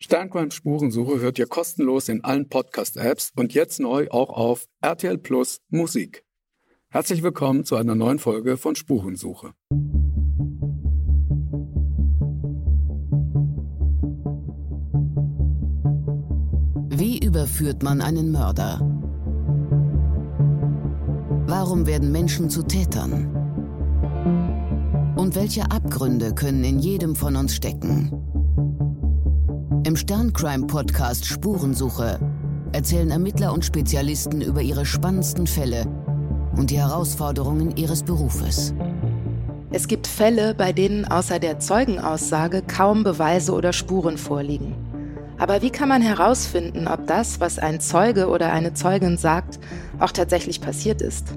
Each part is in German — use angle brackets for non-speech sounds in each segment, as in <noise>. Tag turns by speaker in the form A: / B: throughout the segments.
A: Sternquant Spurensuche hört ihr kostenlos in allen Podcast-Apps und jetzt neu auch auf RTL Plus Musik. Herzlich willkommen zu einer neuen Folge von Spurensuche.
B: Wie überführt man einen Mörder? Warum werden Menschen zu Tätern? Und welche Abgründe können in jedem von uns stecken? Im Sterncrime-Podcast Spurensuche erzählen Ermittler und Spezialisten über ihre spannendsten Fälle und die Herausforderungen ihres Berufes.
C: Es gibt Fälle, bei denen außer der Zeugenaussage kaum Beweise oder Spuren vorliegen. Aber wie kann man herausfinden, ob das, was ein Zeuge oder eine Zeugin sagt, auch tatsächlich passiert ist?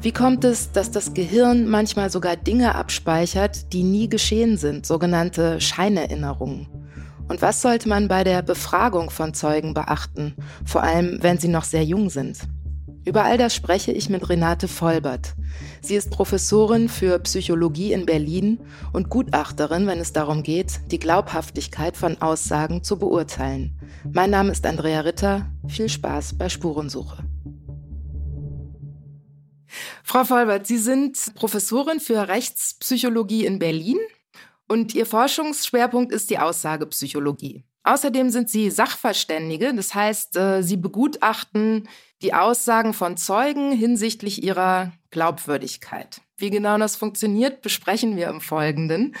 C: Wie kommt es, dass das Gehirn manchmal sogar Dinge abspeichert, die nie geschehen sind, sogenannte Scheinerinnerungen? Und was sollte man bei der Befragung von Zeugen beachten, vor allem wenn sie noch sehr jung sind? Über all das spreche ich mit Renate Vollbert. Sie ist Professorin für Psychologie in Berlin und Gutachterin, wenn es darum geht, die Glaubhaftigkeit von Aussagen zu beurteilen. Mein Name ist Andrea Ritter. Viel Spaß bei Spurensuche. Frau Vollbert, Sie sind Professorin für Rechtspsychologie in Berlin und Ihr Forschungsschwerpunkt ist die Aussagepsychologie. Außerdem sind Sie Sachverständige, das heißt, äh, Sie begutachten die Aussagen von Zeugen hinsichtlich ihrer Glaubwürdigkeit. Wie genau das funktioniert, besprechen wir im Folgenden.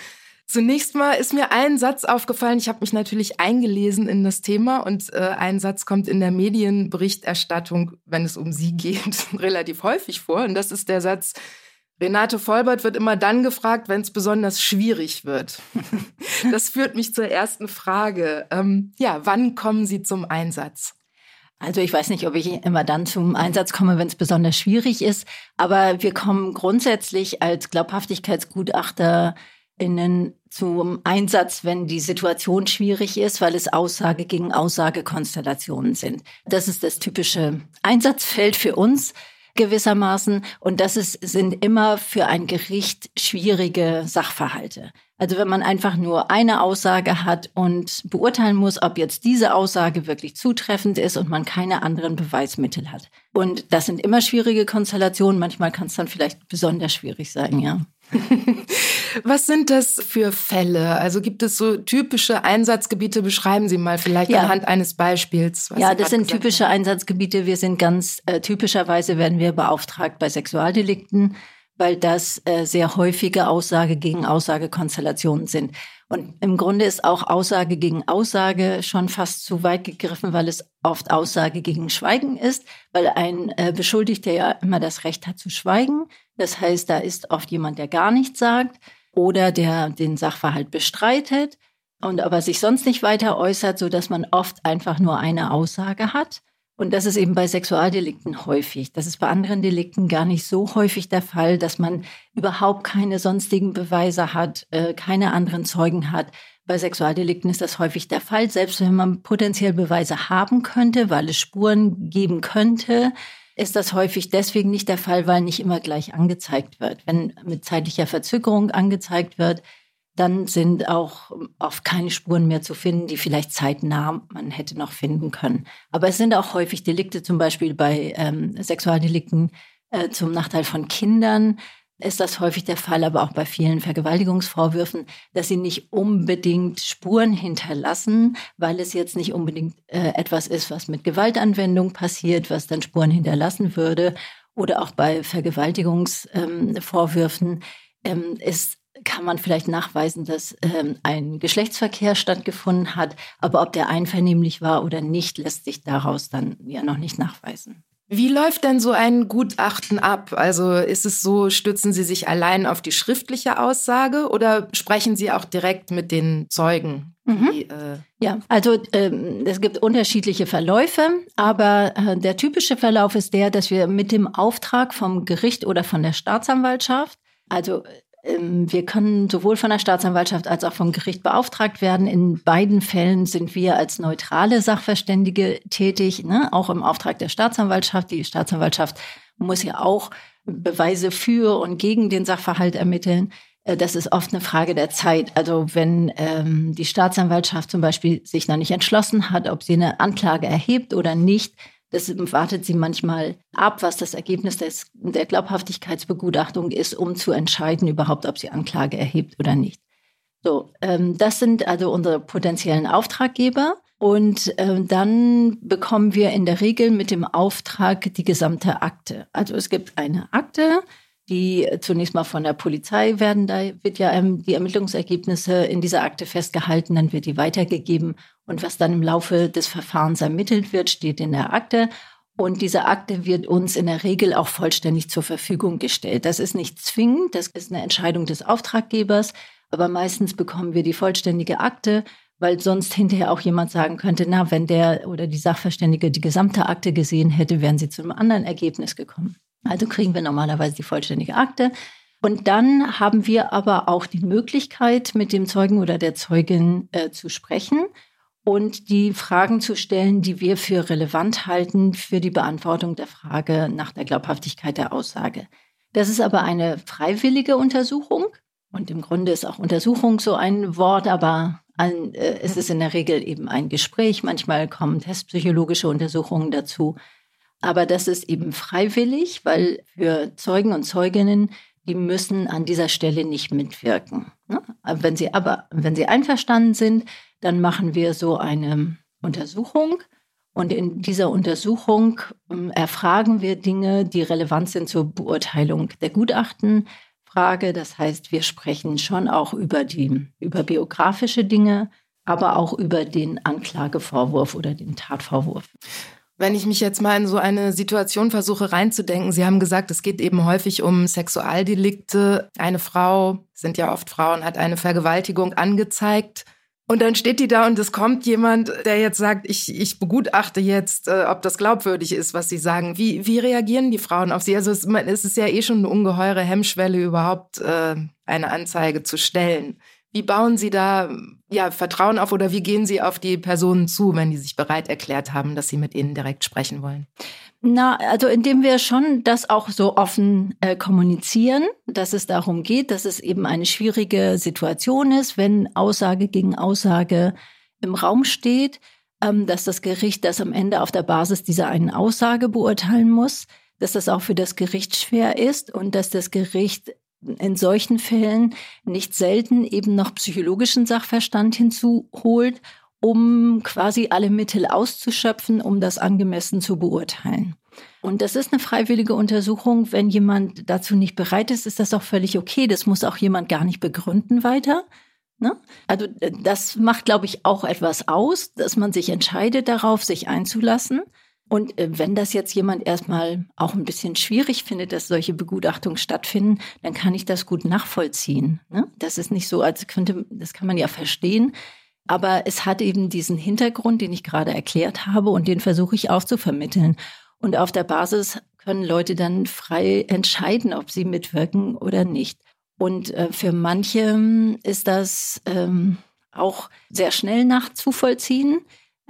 C: Zunächst mal ist mir ein Satz aufgefallen. Ich habe mich natürlich eingelesen in das Thema und äh, ein Satz kommt in der Medienberichterstattung, wenn es um Sie <laughs> geht, relativ häufig vor. Und das ist der Satz, Renate Vollbert wird immer dann gefragt, wenn es besonders schwierig wird. <laughs> das führt mich zur ersten Frage. Ähm, ja, wann kommen Sie zum Einsatz?
D: Also ich weiß nicht, ob ich immer dann zum Einsatz komme, wenn es besonders schwierig ist, aber wir kommen grundsätzlich als Glaubhaftigkeitsgutachterinnen zum Einsatz, wenn die Situation schwierig ist, weil es Aussage gegen Aussagekonstellationen sind. Das ist das typische Einsatzfeld für uns gewissermaßen. Und das ist, sind immer für ein Gericht schwierige Sachverhalte. Also wenn man einfach nur eine Aussage hat und beurteilen muss, ob jetzt diese Aussage wirklich zutreffend ist und man keine anderen Beweismittel hat. Und das sind immer schwierige Konstellationen. Manchmal kann es dann vielleicht besonders schwierig sein, ja. <laughs>
C: Was sind das für Fälle? Also gibt es so typische Einsatzgebiete? Beschreiben Sie mal vielleicht ja. anhand eines Beispiels.
D: ja, das sind typische haben. Einsatzgebiete. Wir sind ganz äh, typischerweise werden wir beauftragt bei Sexualdelikten, weil das äh, sehr häufige Aussage gegen Aussagekonstellationen sind. Und im Grunde ist auch Aussage gegen Aussage schon fast zu weit gegriffen, weil es oft Aussage gegen Schweigen ist, weil ein äh, Beschuldigter ja immer das Recht hat zu schweigen. Das heißt, da ist oft jemand, der gar nichts sagt oder der den Sachverhalt bestreitet und aber sich sonst nicht weiter äußert, so dass man oft einfach nur eine Aussage hat. Und das ist eben bei Sexualdelikten häufig. Das ist bei anderen Delikten gar nicht so häufig der Fall, dass man überhaupt keine sonstigen Beweise hat, äh, keine anderen Zeugen hat. Bei Sexualdelikten ist das häufig der Fall, selbst wenn man potenziell Beweise haben könnte, weil es Spuren geben könnte, ist das häufig deswegen nicht der Fall, weil nicht immer gleich angezeigt wird. Wenn mit zeitlicher Verzögerung angezeigt wird, dann sind auch oft keine Spuren mehr zu finden, die vielleicht zeitnah man hätte noch finden können. Aber es sind auch häufig Delikte, zum Beispiel bei ähm, Sexualdelikten äh, zum Nachteil von Kindern, ist das häufig der Fall, aber auch bei vielen Vergewaltigungsvorwürfen, dass sie nicht unbedingt Spuren hinterlassen, weil es jetzt nicht unbedingt äh, etwas ist, was mit Gewaltanwendung passiert, was dann Spuren hinterlassen würde. Oder auch bei Vergewaltigungsvorwürfen ähm, ist kann man vielleicht nachweisen, dass ähm, ein Geschlechtsverkehr stattgefunden hat, aber ob der einvernehmlich war oder nicht, lässt sich daraus dann ja noch nicht nachweisen.
C: Wie läuft denn so ein Gutachten ab? Also ist es so, stützen Sie sich allein auf die schriftliche Aussage oder sprechen Sie auch direkt mit den Zeugen?
D: Mhm. Die, äh ja, also ähm, es gibt unterschiedliche Verläufe, aber äh, der typische Verlauf ist der, dass wir mit dem Auftrag vom Gericht oder von der Staatsanwaltschaft, also wir können sowohl von der Staatsanwaltschaft als auch vom Gericht beauftragt werden. In beiden Fällen sind wir als neutrale Sachverständige tätig, ne? auch im Auftrag der Staatsanwaltschaft. Die Staatsanwaltschaft muss ja auch Beweise für und gegen den Sachverhalt ermitteln. Äh, das ist oft eine Frage der Zeit. Also wenn ähm, die Staatsanwaltschaft zum Beispiel sich noch nicht entschlossen hat, ob sie eine Anklage erhebt oder nicht, das wartet sie manchmal ab, was das Ergebnis des, der Glaubhaftigkeitsbegutachtung ist, um zu entscheiden überhaupt, ob sie Anklage erhebt oder nicht. So, ähm, das sind also unsere potenziellen Auftraggeber. Und ähm, dann bekommen wir in der Regel mit dem Auftrag die gesamte Akte. Also es gibt eine Akte, die zunächst mal von der Polizei werden, da wird ja ähm, die Ermittlungsergebnisse in dieser Akte festgehalten, dann wird die weitergegeben und was dann im Laufe des Verfahrens ermittelt wird, steht in der Akte. Und diese Akte wird uns in der Regel auch vollständig zur Verfügung gestellt. Das ist nicht zwingend, das ist eine Entscheidung des Auftraggebers, aber meistens bekommen wir die vollständige Akte, weil sonst hinterher auch jemand sagen könnte, na, wenn der oder die Sachverständige die gesamte Akte gesehen hätte, wären sie zu einem anderen Ergebnis gekommen. Also kriegen wir normalerweise die vollständige Akte. Und dann haben wir aber auch die Möglichkeit, mit dem Zeugen oder der Zeugin äh, zu sprechen und die Fragen zu stellen, die wir für relevant halten für die Beantwortung der Frage nach der Glaubhaftigkeit der Aussage. Das ist aber eine freiwillige Untersuchung. Und im Grunde ist auch Untersuchung so ein Wort, aber ein, äh, es ist in der Regel eben ein Gespräch. Manchmal kommen testpsychologische Untersuchungen dazu. Aber das ist eben freiwillig, weil für Zeugen und Zeuginnen, die müssen an dieser Stelle nicht mitwirken. Ne? Wenn sie aber, wenn sie einverstanden sind, dann machen wir so eine Untersuchung. Und in dieser Untersuchung ähm, erfragen wir Dinge, die relevant sind zur Beurteilung der Gutachtenfrage. Das heißt, wir sprechen schon auch über die, über biografische Dinge, aber auch über den Anklagevorwurf oder den Tatvorwurf.
C: Wenn ich mich jetzt mal in so eine Situation versuche reinzudenken, Sie haben gesagt, es geht eben häufig um Sexualdelikte. Eine Frau, sind ja oft Frauen, hat eine Vergewaltigung angezeigt. Und dann steht die da und es kommt jemand, der jetzt sagt, ich, ich begutachte jetzt, äh, ob das glaubwürdig ist, was sie sagen. Wie, wie reagieren die Frauen auf sie? Also es, es ist ja eh schon eine ungeheure Hemmschwelle, überhaupt äh, eine Anzeige zu stellen. Wie bauen Sie da ja, Vertrauen auf oder wie gehen Sie auf die Personen zu, wenn die sich bereit erklärt haben, dass Sie mit ihnen direkt sprechen wollen?
D: Na, also indem wir schon das auch so offen äh, kommunizieren, dass es darum geht, dass es eben eine schwierige Situation ist, wenn Aussage gegen Aussage im Raum steht, ähm, dass das Gericht das am Ende auf der Basis dieser einen Aussage beurteilen muss, dass das auch für das Gericht schwer ist und dass das Gericht in solchen Fällen nicht selten eben noch psychologischen Sachverstand hinzuholt, um quasi alle Mittel auszuschöpfen, um das angemessen zu beurteilen. Und das ist eine freiwillige Untersuchung. Wenn jemand dazu nicht bereit ist, ist das auch völlig okay. Das muss auch jemand gar nicht begründen weiter. Ne? Also das macht, glaube ich, auch etwas aus, dass man sich entscheidet darauf, sich einzulassen. Und äh, wenn das jetzt jemand erstmal auch ein bisschen schwierig findet, dass solche Begutachtungen stattfinden, dann kann ich das gut nachvollziehen. Ne? Das ist nicht so, als könnte, das kann man ja verstehen. Aber es hat eben diesen Hintergrund, den ich gerade erklärt habe, und den versuche ich auch zu vermitteln. Und auf der Basis können Leute dann frei entscheiden, ob sie mitwirken oder nicht. Und äh, für manche hm, ist das ähm, auch sehr schnell nachzuvollziehen.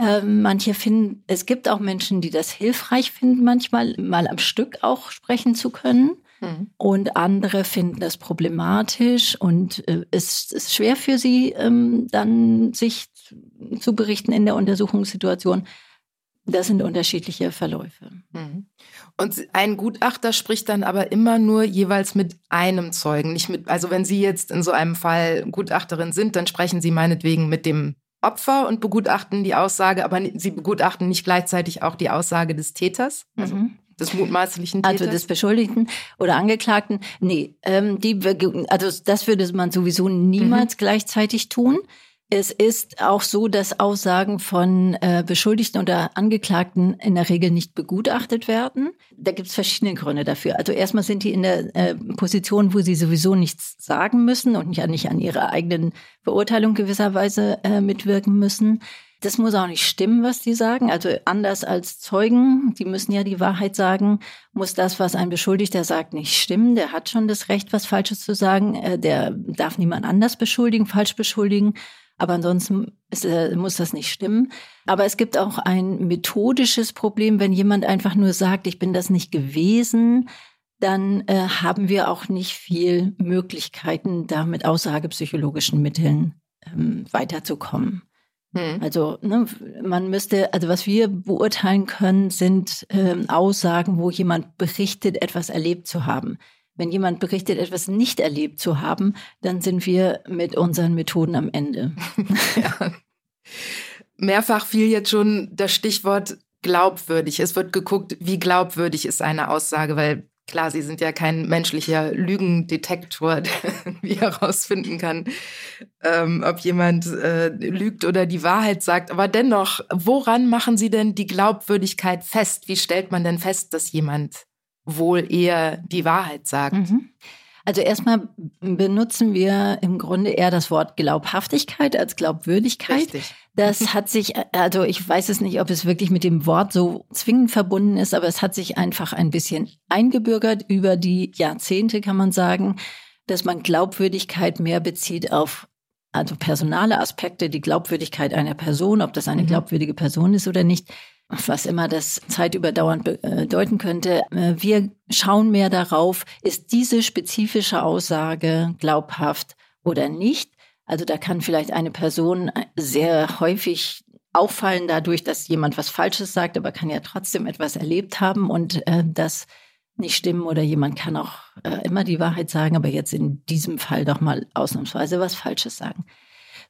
D: Ähm, manche finden, es gibt auch Menschen, die das hilfreich finden, manchmal mal am Stück auch sprechen zu können. Mhm. Und andere finden das problematisch und äh, es ist schwer für sie, ähm, dann sich zu berichten in der Untersuchungssituation. Das sind unterschiedliche Verläufe. Mhm.
C: Und ein Gutachter spricht dann aber immer nur jeweils mit einem Zeugen, nicht mit, also wenn Sie jetzt in so einem Fall Gutachterin sind, dann sprechen Sie meinetwegen mit dem Opfer und begutachten die Aussage, aber sie begutachten nicht gleichzeitig auch die Aussage des Täters, also mhm. des mutmaßlichen
D: Täters. Also des Beschuldigten oder Angeklagten. Nee, ähm, die, also das würde man sowieso niemals mhm. gleichzeitig tun. Es ist auch so, dass Aussagen von äh, Beschuldigten oder Angeklagten in der Regel nicht begutachtet werden. Da gibt es verschiedene Gründe dafür. Also erstmal sind die in der äh, Position, wo sie sowieso nichts sagen müssen und nicht, nicht an ihrer eigenen Beurteilung gewisserweise äh, mitwirken müssen. Das muss auch nicht stimmen, was die sagen. Also anders als Zeugen, die müssen ja die Wahrheit sagen, muss das, was ein Beschuldigter sagt, nicht stimmen. Der hat schon das Recht, was Falsches zu sagen. Äh, der darf niemand anders beschuldigen, falsch beschuldigen. Aber ansonsten ist, äh, muss das nicht stimmen. Aber es gibt auch ein methodisches Problem, wenn jemand einfach nur sagt, ich bin das nicht gewesen, dann äh, haben wir auch nicht viel Möglichkeiten, da mit aussagepsychologischen Mitteln ähm, weiterzukommen. Hm. Also ne, man müsste, also was wir beurteilen können, sind ähm, Aussagen, wo jemand berichtet, etwas erlebt zu haben. Wenn jemand berichtet, etwas nicht erlebt zu haben, dann sind wir mit unseren Methoden am Ende. <laughs> <laughs> ja.
C: Mehrfach fiel jetzt schon das Stichwort glaubwürdig. Es wird geguckt, wie glaubwürdig ist eine Aussage, weil klar, Sie sind ja kein menschlicher Lügendetektor, <laughs> der wie herausfinden kann, ähm, ob jemand äh, lügt oder die Wahrheit sagt. Aber dennoch, woran machen Sie denn die Glaubwürdigkeit fest? Wie stellt man denn fest, dass jemand wohl eher die Wahrheit sagt? Mhm.
D: Also erstmal benutzen wir im Grunde eher das Wort Glaubhaftigkeit als Glaubwürdigkeit. Richtig. Das hat sich, also ich weiß es nicht, ob es wirklich mit dem Wort so zwingend verbunden ist, aber es hat sich einfach ein bisschen eingebürgert über die Jahrzehnte, kann man sagen, dass man Glaubwürdigkeit mehr bezieht auf also personale Aspekte, die Glaubwürdigkeit einer Person, ob das eine mhm. glaubwürdige Person ist oder nicht was immer das zeitüberdauernd bedeuten könnte. Äh, wir schauen mehr darauf, ist diese spezifische Aussage glaubhaft oder nicht. Also da kann vielleicht eine Person sehr häufig auffallen dadurch, dass jemand was Falsches sagt, aber kann ja trotzdem etwas erlebt haben und äh, das nicht stimmen oder jemand kann auch äh, immer die Wahrheit sagen, aber jetzt in diesem Fall doch mal ausnahmsweise was Falsches sagen.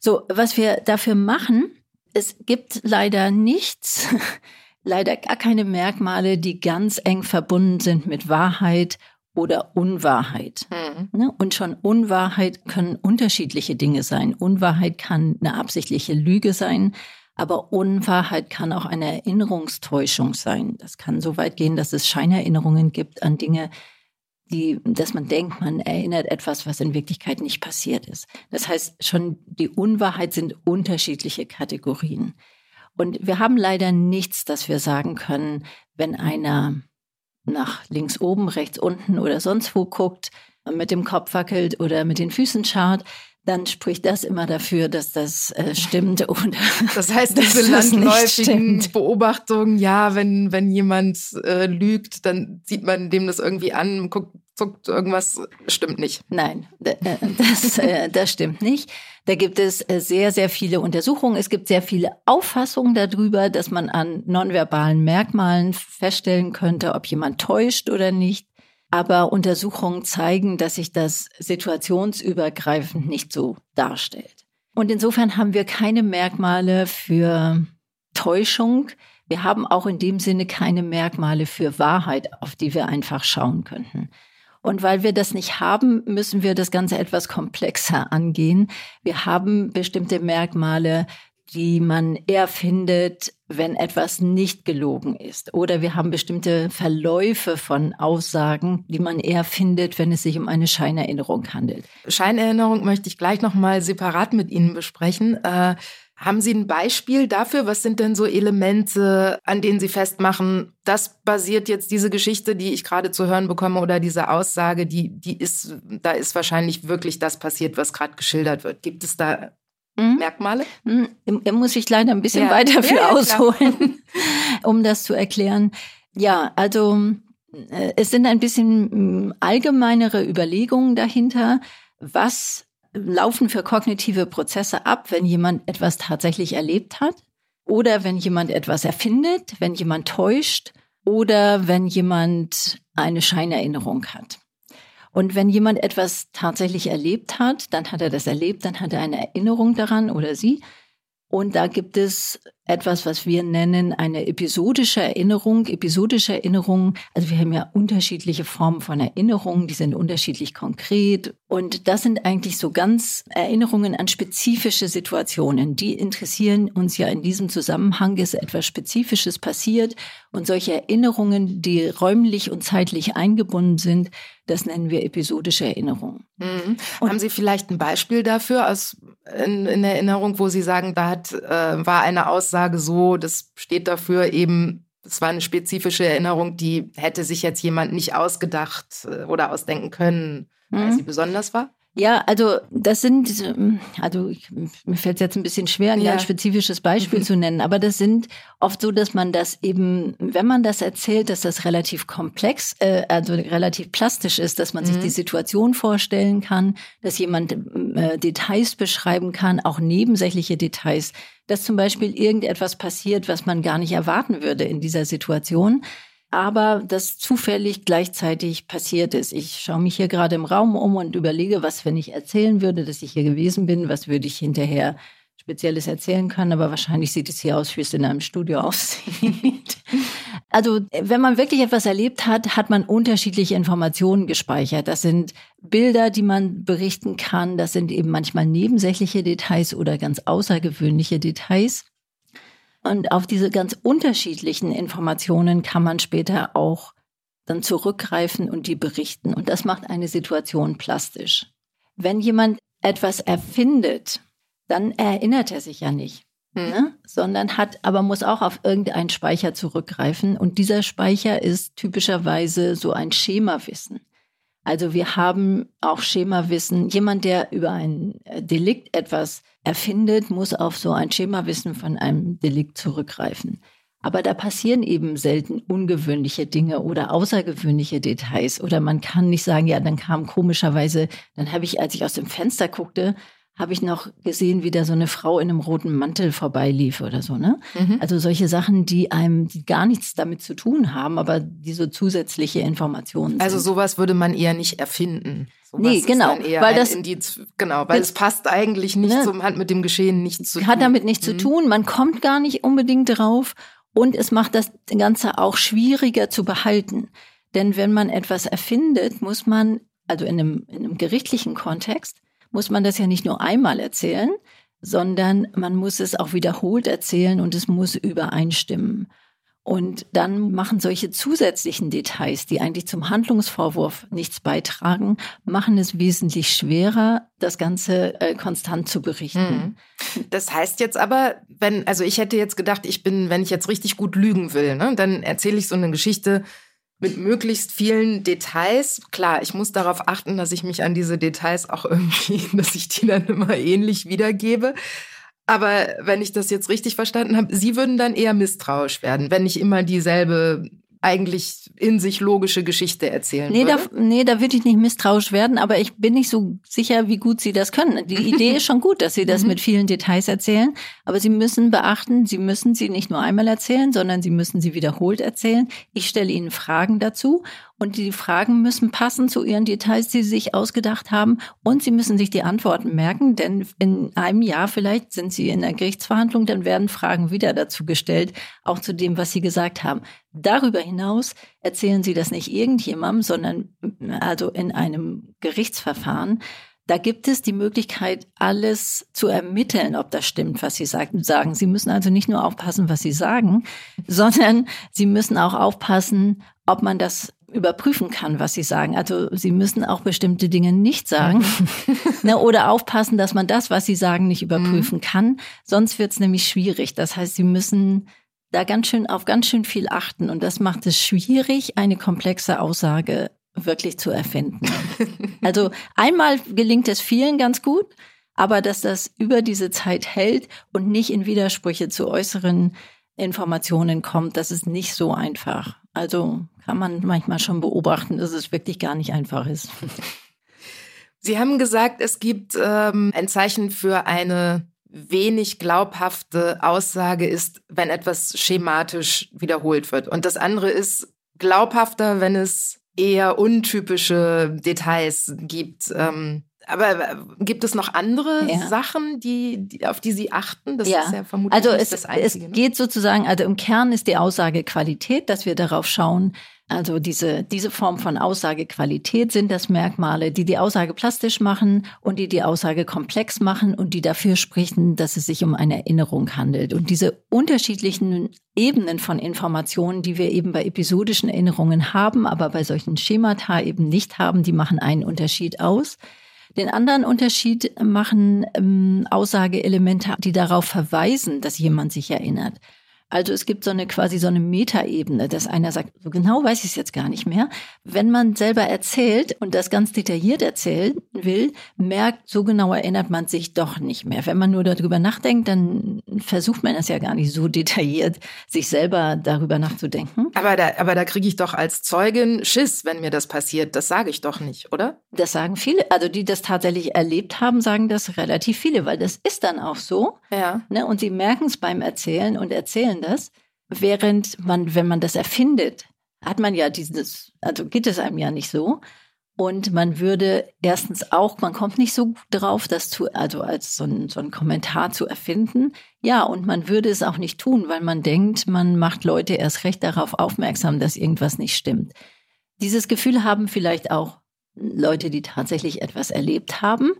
D: So, was wir dafür machen, es gibt leider nichts, <laughs> leider gar keine Merkmale, die ganz eng verbunden sind mit Wahrheit oder Unwahrheit. Mhm. Und schon Unwahrheit können unterschiedliche Dinge sein. Unwahrheit kann eine absichtliche Lüge sein, aber Unwahrheit kann auch eine Erinnerungstäuschung sein. Das kann so weit gehen, dass es Scheinerinnerungen gibt an Dinge, die, dass man denkt, man erinnert etwas, was in Wirklichkeit nicht passiert ist. Das heißt, schon die Unwahrheit sind unterschiedliche Kategorien. Und wir haben leider nichts, dass wir sagen können, wenn einer nach links oben, rechts unten oder sonst wo guckt, mit dem Kopf wackelt oder mit den Füßen schaut, dann spricht das immer dafür, dass das äh, stimmt <laughs> oder
C: das heißt diese landläufigen Beobachtungen, ja, wenn wenn jemand äh, lügt, dann sieht man dem das irgendwie an, guckt zuckt irgendwas, stimmt nicht.
D: Nein, äh, das, äh, das stimmt nicht. Da gibt es äh, sehr, sehr viele Untersuchungen. Es gibt sehr viele Auffassungen darüber, dass man an nonverbalen Merkmalen feststellen könnte, ob jemand täuscht oder nicht. Aber Untersuchungen zeigen, dass sich das situationsübergreifend nicht so darstellt. Und insofern haben wir keine Merkmale für Täuschung. Wir haben auch in dem Sinne keine Merkmale für Wahrheit, auf die wir einfach schauen könnten. Und weil wir das nicht haben, müssen wir das Ganze etwas komplexer angehen. Wir haben bestimmte Merkmale, die man eher findet, wenn etwas nicht gelogen ist. Oder wir haben bestimmte Verläufe von Aussagen, die man eher findet, wenn es sich um eine Scheinerinnerung handelt.
C: Scheinerinnerung möchte ich gleich nochmal separat mit Ihnen besprechen. Äh, haben Sie ein Beispiel dafür? Was sind denn so Elemente, an denen Sie festmachen, das basiert jetzt diese Geschichte, die ich gerade zu hören bekomme oder diese Aussage, die, die ist, da ist wahrscheinlich wirklich das passiert, was gerade geschildert wird. Gibt es da mhm. Merkmale?
D: Da muss ich leider ein bisschen ja. <laughs> weiter für ja, ausholen, <laughs> um das zu erklären. Ja, also äh, es sind ein bisschen mm, allgemeinere Überlegungen dahinter, was laufen für kognitive Prozesse ab, wenn jemand etwas tatsächlich erlebt hat oder wenn jemand etwas erfindet, wenn jemand täuscht oder wenn jemand eine Scheinerinnerung hat. Und wenn jemand etwas tatsächlich erlebt hat, dann hat er das erlebt, dann hat er eine Erinnerung daran oder sie. Und da gibt es etwas, was wir nennen eine episodische Erinnerung. Episodische Erinnerung, also wir haben ja unterschiedliche Formen von Erinnerungen, die sind unterschiedlich konkret. Und das sind eigentlich so ganz Erinnerungen an spezifische Situationen. Die interessieren uns ja in diesem Zusammenhang, ist etwas Spezifisches passiert. Und solche Erinnerungen, die räumlich und zeitlich eingebunden sind, das nennen wir episodische Erinnerungen.
C: Mhm. Haben Sie vielleicht ein Beispiel dafür aus in, in Erinnerung, wo Sie sagen, da hat, äh, war eine Aussage so, das steht dafür eben, es war eine spezifische Erinnerung, die hätte sich jetzt jemand nicht ausgedacht äh, oder ausdenken können, weil mhm. sie besonders war?
D: Ja, also das sind, also ich, mir fällt es jetzt ein bisschen schwer, ein ja. ganz spezifisches Beispiel mhm. zu nennen, aber das sind oft so, dass man das eben, wenn man das erzählt, dass das relativ komplex, äh, also relativ plastisch ist, dass man mhm. sich die Situation vorstellen kann, dass jemand äh, Details beschreiben kann, auch nebensächliche Details, dass zum Beispiel irgendetwas passiert, was man gar nicht erwarten würde in dieser Situation aber das zufällig gleichzeitig passiert ist. Ich schaue mich hier gerade im Raum um und überlege, was, wenn ich erzählen würde, dass ich hier gewesen bin, was würde ich hinterher Spezielles erzählen können, aber wahrscheinlich sieht es hier aus, wie es in einem Studio <laughs> aussieht. also, wenn man wirklich etwas erlebt hat, hat man unterschiedliche Informationen gespeichert. Das sind Bilder, die man berichten kann. Das sind eben manchmal nebensächliche Details oder ganz außergewöhnliche Details. Und auf diese ganz unterschiedlichen Informationen kann man später auch dann zurückgreifen und die berichten. Und das macht eine Situation plastisch. Wenn jemand etwas erfindet, dann erinnert er sich ja nicht, hm. ne? sondern hat, aber muss auch auf irgendeinen Speicher zurückgreifen. Und dieser Speicher ist typischerweise so ein Schemawissen. Also wir haben auch Schemawissen. Jemand, der über ein äh, Delikt etwas erfindet, muss auf so ein Schemawissen von einem Delikt zurückgreifen. Aber da passieren eben selten ungewöhnliche Dinge oder außergewöhnliche Details. Oder man kann nicht sagen, ja, dann kam komischerweise, dann habe ich, als ich aus dem Fenster guckte, habe ich noch gesehen, wie da so eine Frau in einem roten Mantel vorbeilief oder so, ne? Mhm. Also solche Sachen, die einem die gar nichts damit zu tun haben, aber die so zusätzliche Informationen
C: also sind. Also sowas würde man eher nicht erfinden. Sowas
D: nee, genau,
C: weil das Indiz, genau, weil es passt eigentlich nicht ne? zum hat mit dem Geschehen nichts zu
D: tun. Hat damit nichts mhm. zu tun, man kommt gar nicht unbedingt drauf und es macht das Ganze auch schwieriger zu behalten. Denn wenn man etwas erfindet, muss man also in einem, in einem gerichtlichen Kontext muss man das ja nicht nur einmal erzählen, sondern man muss es auch wiederholt erzählen und es muss übereinstimmen. Und dann machen solche zusätzlichen Details, die eigentlich zum Handlungsvorwurf nichts beitragen, machen es wesentlich schwerer, das Ganze äh, konstant zu berichten.
C: Hm. Das heißt jetzt aber, wenn, also ich hätte jetzt gedacht, ich bin, wenn ich jetzt richtig gut lügen will, ne, dann erzähle ich so eine Geschichte, mit möglichst vielen Details. Klar, ich muss darauf achten, dass ich mich an diese Details auch irgendwie, <laughs> dass ich die dann immer ähnlich wiedergebe. Aber wenn ich das jetzt richtig verstanden habe, Sie würden dann eher misstrauisch werden, wenn ich immer dieselbe eigentlich in sich logische Geschichte erzählen
D: nee,
C: würde.
D: Da, nee, da würde ich nicht misstrauisch werden, aber ich bin nicht so sicher, wie gut Sie das können. Die <laughs> Idee ist schon gut, dass Sie das mhm. mit vielen Details erzählen, aber Sie müssen beachten, Sie müssen sie nicht nur einmal erzählen, sondern Sie müssen sie wiederholt erzählen. Ich stelle Ihnen Fragen dazu und die Fragen müssen passen zu ihren Details, die sie sich ausgedacht haben. Und sie müssen sich die Antworten merken, denn in einem Jahr vielleicht sind sie in der Gerichtsverhandlung, dann werden Fragen wieder dazu gestellt, auch zu dem, was sie gesagt haben. Darüber hinaus erzählen sie das nicht irgendjemandem, sondern also in einem Gerichtsverfahren. Da gibt es die Möglichkeit, alles zu ermitteln, ob das stimmt, was Sie sagen. Sie müssen also nicht nur aufpassen, was Sie sagen, sondern Sie müssen auch aufpassen, ob man das überprüfen kann, was sie sagen. Also sie müssen auch bestimmte Dinge nicht sagen <laughs> ne, oder aufpassen, dass man das, was sie sagen, nicht überprüfen mhm. kann. Sonst wird es nämlich schwierig. Das heißt, sie müssen da ganz schön auf ganz schön viel achten und das macht es schwierig, eine komplexe Aussage wirklich zu erfinden. <laughs> also einmal gelingt es vielen ganz gut, aber dass das über diese Zeit hält und nicht in Widersprüche zu äußeren Informationen kommt, das ist nicht so einfach. Also kann man manchmal schon beobachten, dass es wirklich gar nicht einfach ist. <laughs>
C: Sie haben gesagt, es gibt ähm, ein Zeichen für eine wenig glaubhafte Aussage ist, wenn etwas schematisch wiederholt wird. Und das andere ist glaubhafter, wenn es eher untypische Details gibt. Ähm, aber äh, gibt es noch andere ja. Sachen, die, die, auf die Sie achten?
D: Das ja. ist ja vermutlich also es, das Einzige. Es ne? geht sozusagen, also im Kern ist die Aussage Qualität, dass wir darauf schauen, also diese, diese Form von Aussagequalität sind das Merkmale, die die Aussage plastisch machen und die die Aussage komplex machen und die dafür sprechen, dass es sich um eine Erinnerung handelt. Und diese unterschiedlichen Ebenen von Informationen, die wir eben bei episodischen Erinnerungen haben, aber bei solchen Schemata eben nicht haben, die machen einen Unterschied aus. Den anderen Unterschied machen ähm, Aussageelemente, die darauf verweisen, dass jemand sich erinnert. Also es gibt so eine quasi so eine Metaebene, dass einer sagt, so genau weiß ich es jetzt gar nicht mehr. Wenn man selber erzählt und das ganz detailliert erzählen will, merkt, so genau erinnert man sich doch nicht mehr. Wenn man nur darüber nachdenkt, dann versucht man es ja gar nicht so detailliert, sich selber darüber nachzudenken.
C: Aber da, aber da kriege ich doch als Zeugin Schiss, wenn mir das passiert. Das sage ich doch nicht, oder?
D: Das sagen viele. Also die das tatsächlich erlebt haben, sagen das relativ viele, weil das ist dann auch so.
C: Ja.
D: Ne? Und sie merken es beim Erzählen und erzählen das. Während man, wenn man das erfindet, hat man ja dieses, also geht es einem ja nicht so. Und man würde erstens auch, man kommt nicht so gut drauf, das zu, also als so ein, so ein Kommentar zu erfinden. Ja, und man würde es auch nicht tun, weil man denkt, man macht Leute erst recht darauf aufmerksam, dass irgendwas nicht stimmt. Dieses Gefühl haben vielleicht auch Leute, die tatsächlich etwas erlebt haben.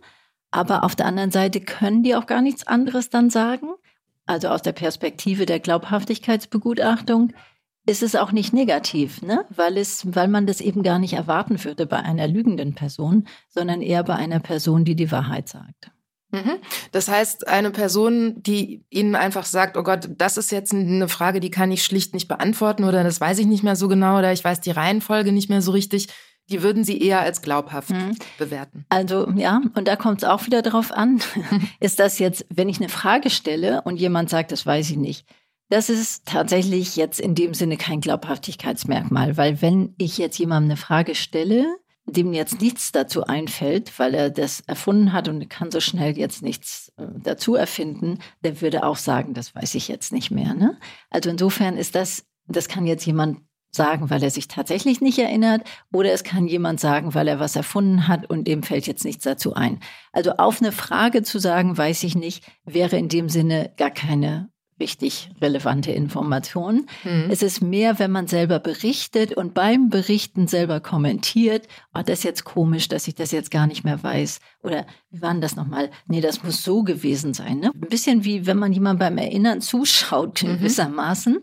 D: Aber auf der anderen Seite können die auch gar nichts anderes dann sagen also aus der Perspektive der Glaubhaftigkeitsbegutachtung, ist es auch nicht negativ, ne? weil, es, weil man das eben gar nicht erwarten würde bei einer lügenden Person, sondern eher bei einer Person, die die Wahrheit sagt.
C: Mhm. Das heißt, eine Person, die Ihnen einfach sagt, oh Gott, das ist jetzt eine Frage, die kann ich schlicht nicht beantworten oder das weiß ich nicht mehr so genau oder ich weiß die Reihenfolge nicht mehr so richtig, die würden Sie eher als glaubhaft mhm. bewerten.
D: Also ja, und da kommt es auch wieder darauf an. <laughs> ist das jetzt, wenn ich eine Frage stelle und jemand sagt, das weiß ich nicht, das ist tatsächlich jetzt in dem Sinne kein Glaubhaftigkeitsmerkmal, weil wenn ich jetzt jemandem eine Frage stelle, dem jetzt nichts dazu einfällt, weil er das erfunden hat und kann so schnell jetzt nichts äh, dazu erfinden, der würde auch sagen, das weiß ich jetzt nicht mehr. Ne? Also insofern ist das, das kann jetzt jemand sagen, weil er sich tatsächlich nicht erinnert, oder es kann jemand sagen, weil er was erfunden hat und dem fällt jetzt nichts dazu ein. Also auf eine Frage zu sagen, weiß ich nicht, wäre in dem Sinne gar keine richtig relevante Information. Mhm. Es ist mehr, wenn man selber berichtet und beim Berichten selber kommentiert, oh, das ist jetzt komisch, dass ich das jetzt gar nicht mehr weiß. Oder wie war denn das nochmal? Nee, das muss so gewesen sein. Ne? Ein bisschen wie wenn man jemand beim Erinnern zuschaut, mhm. gewissermaßen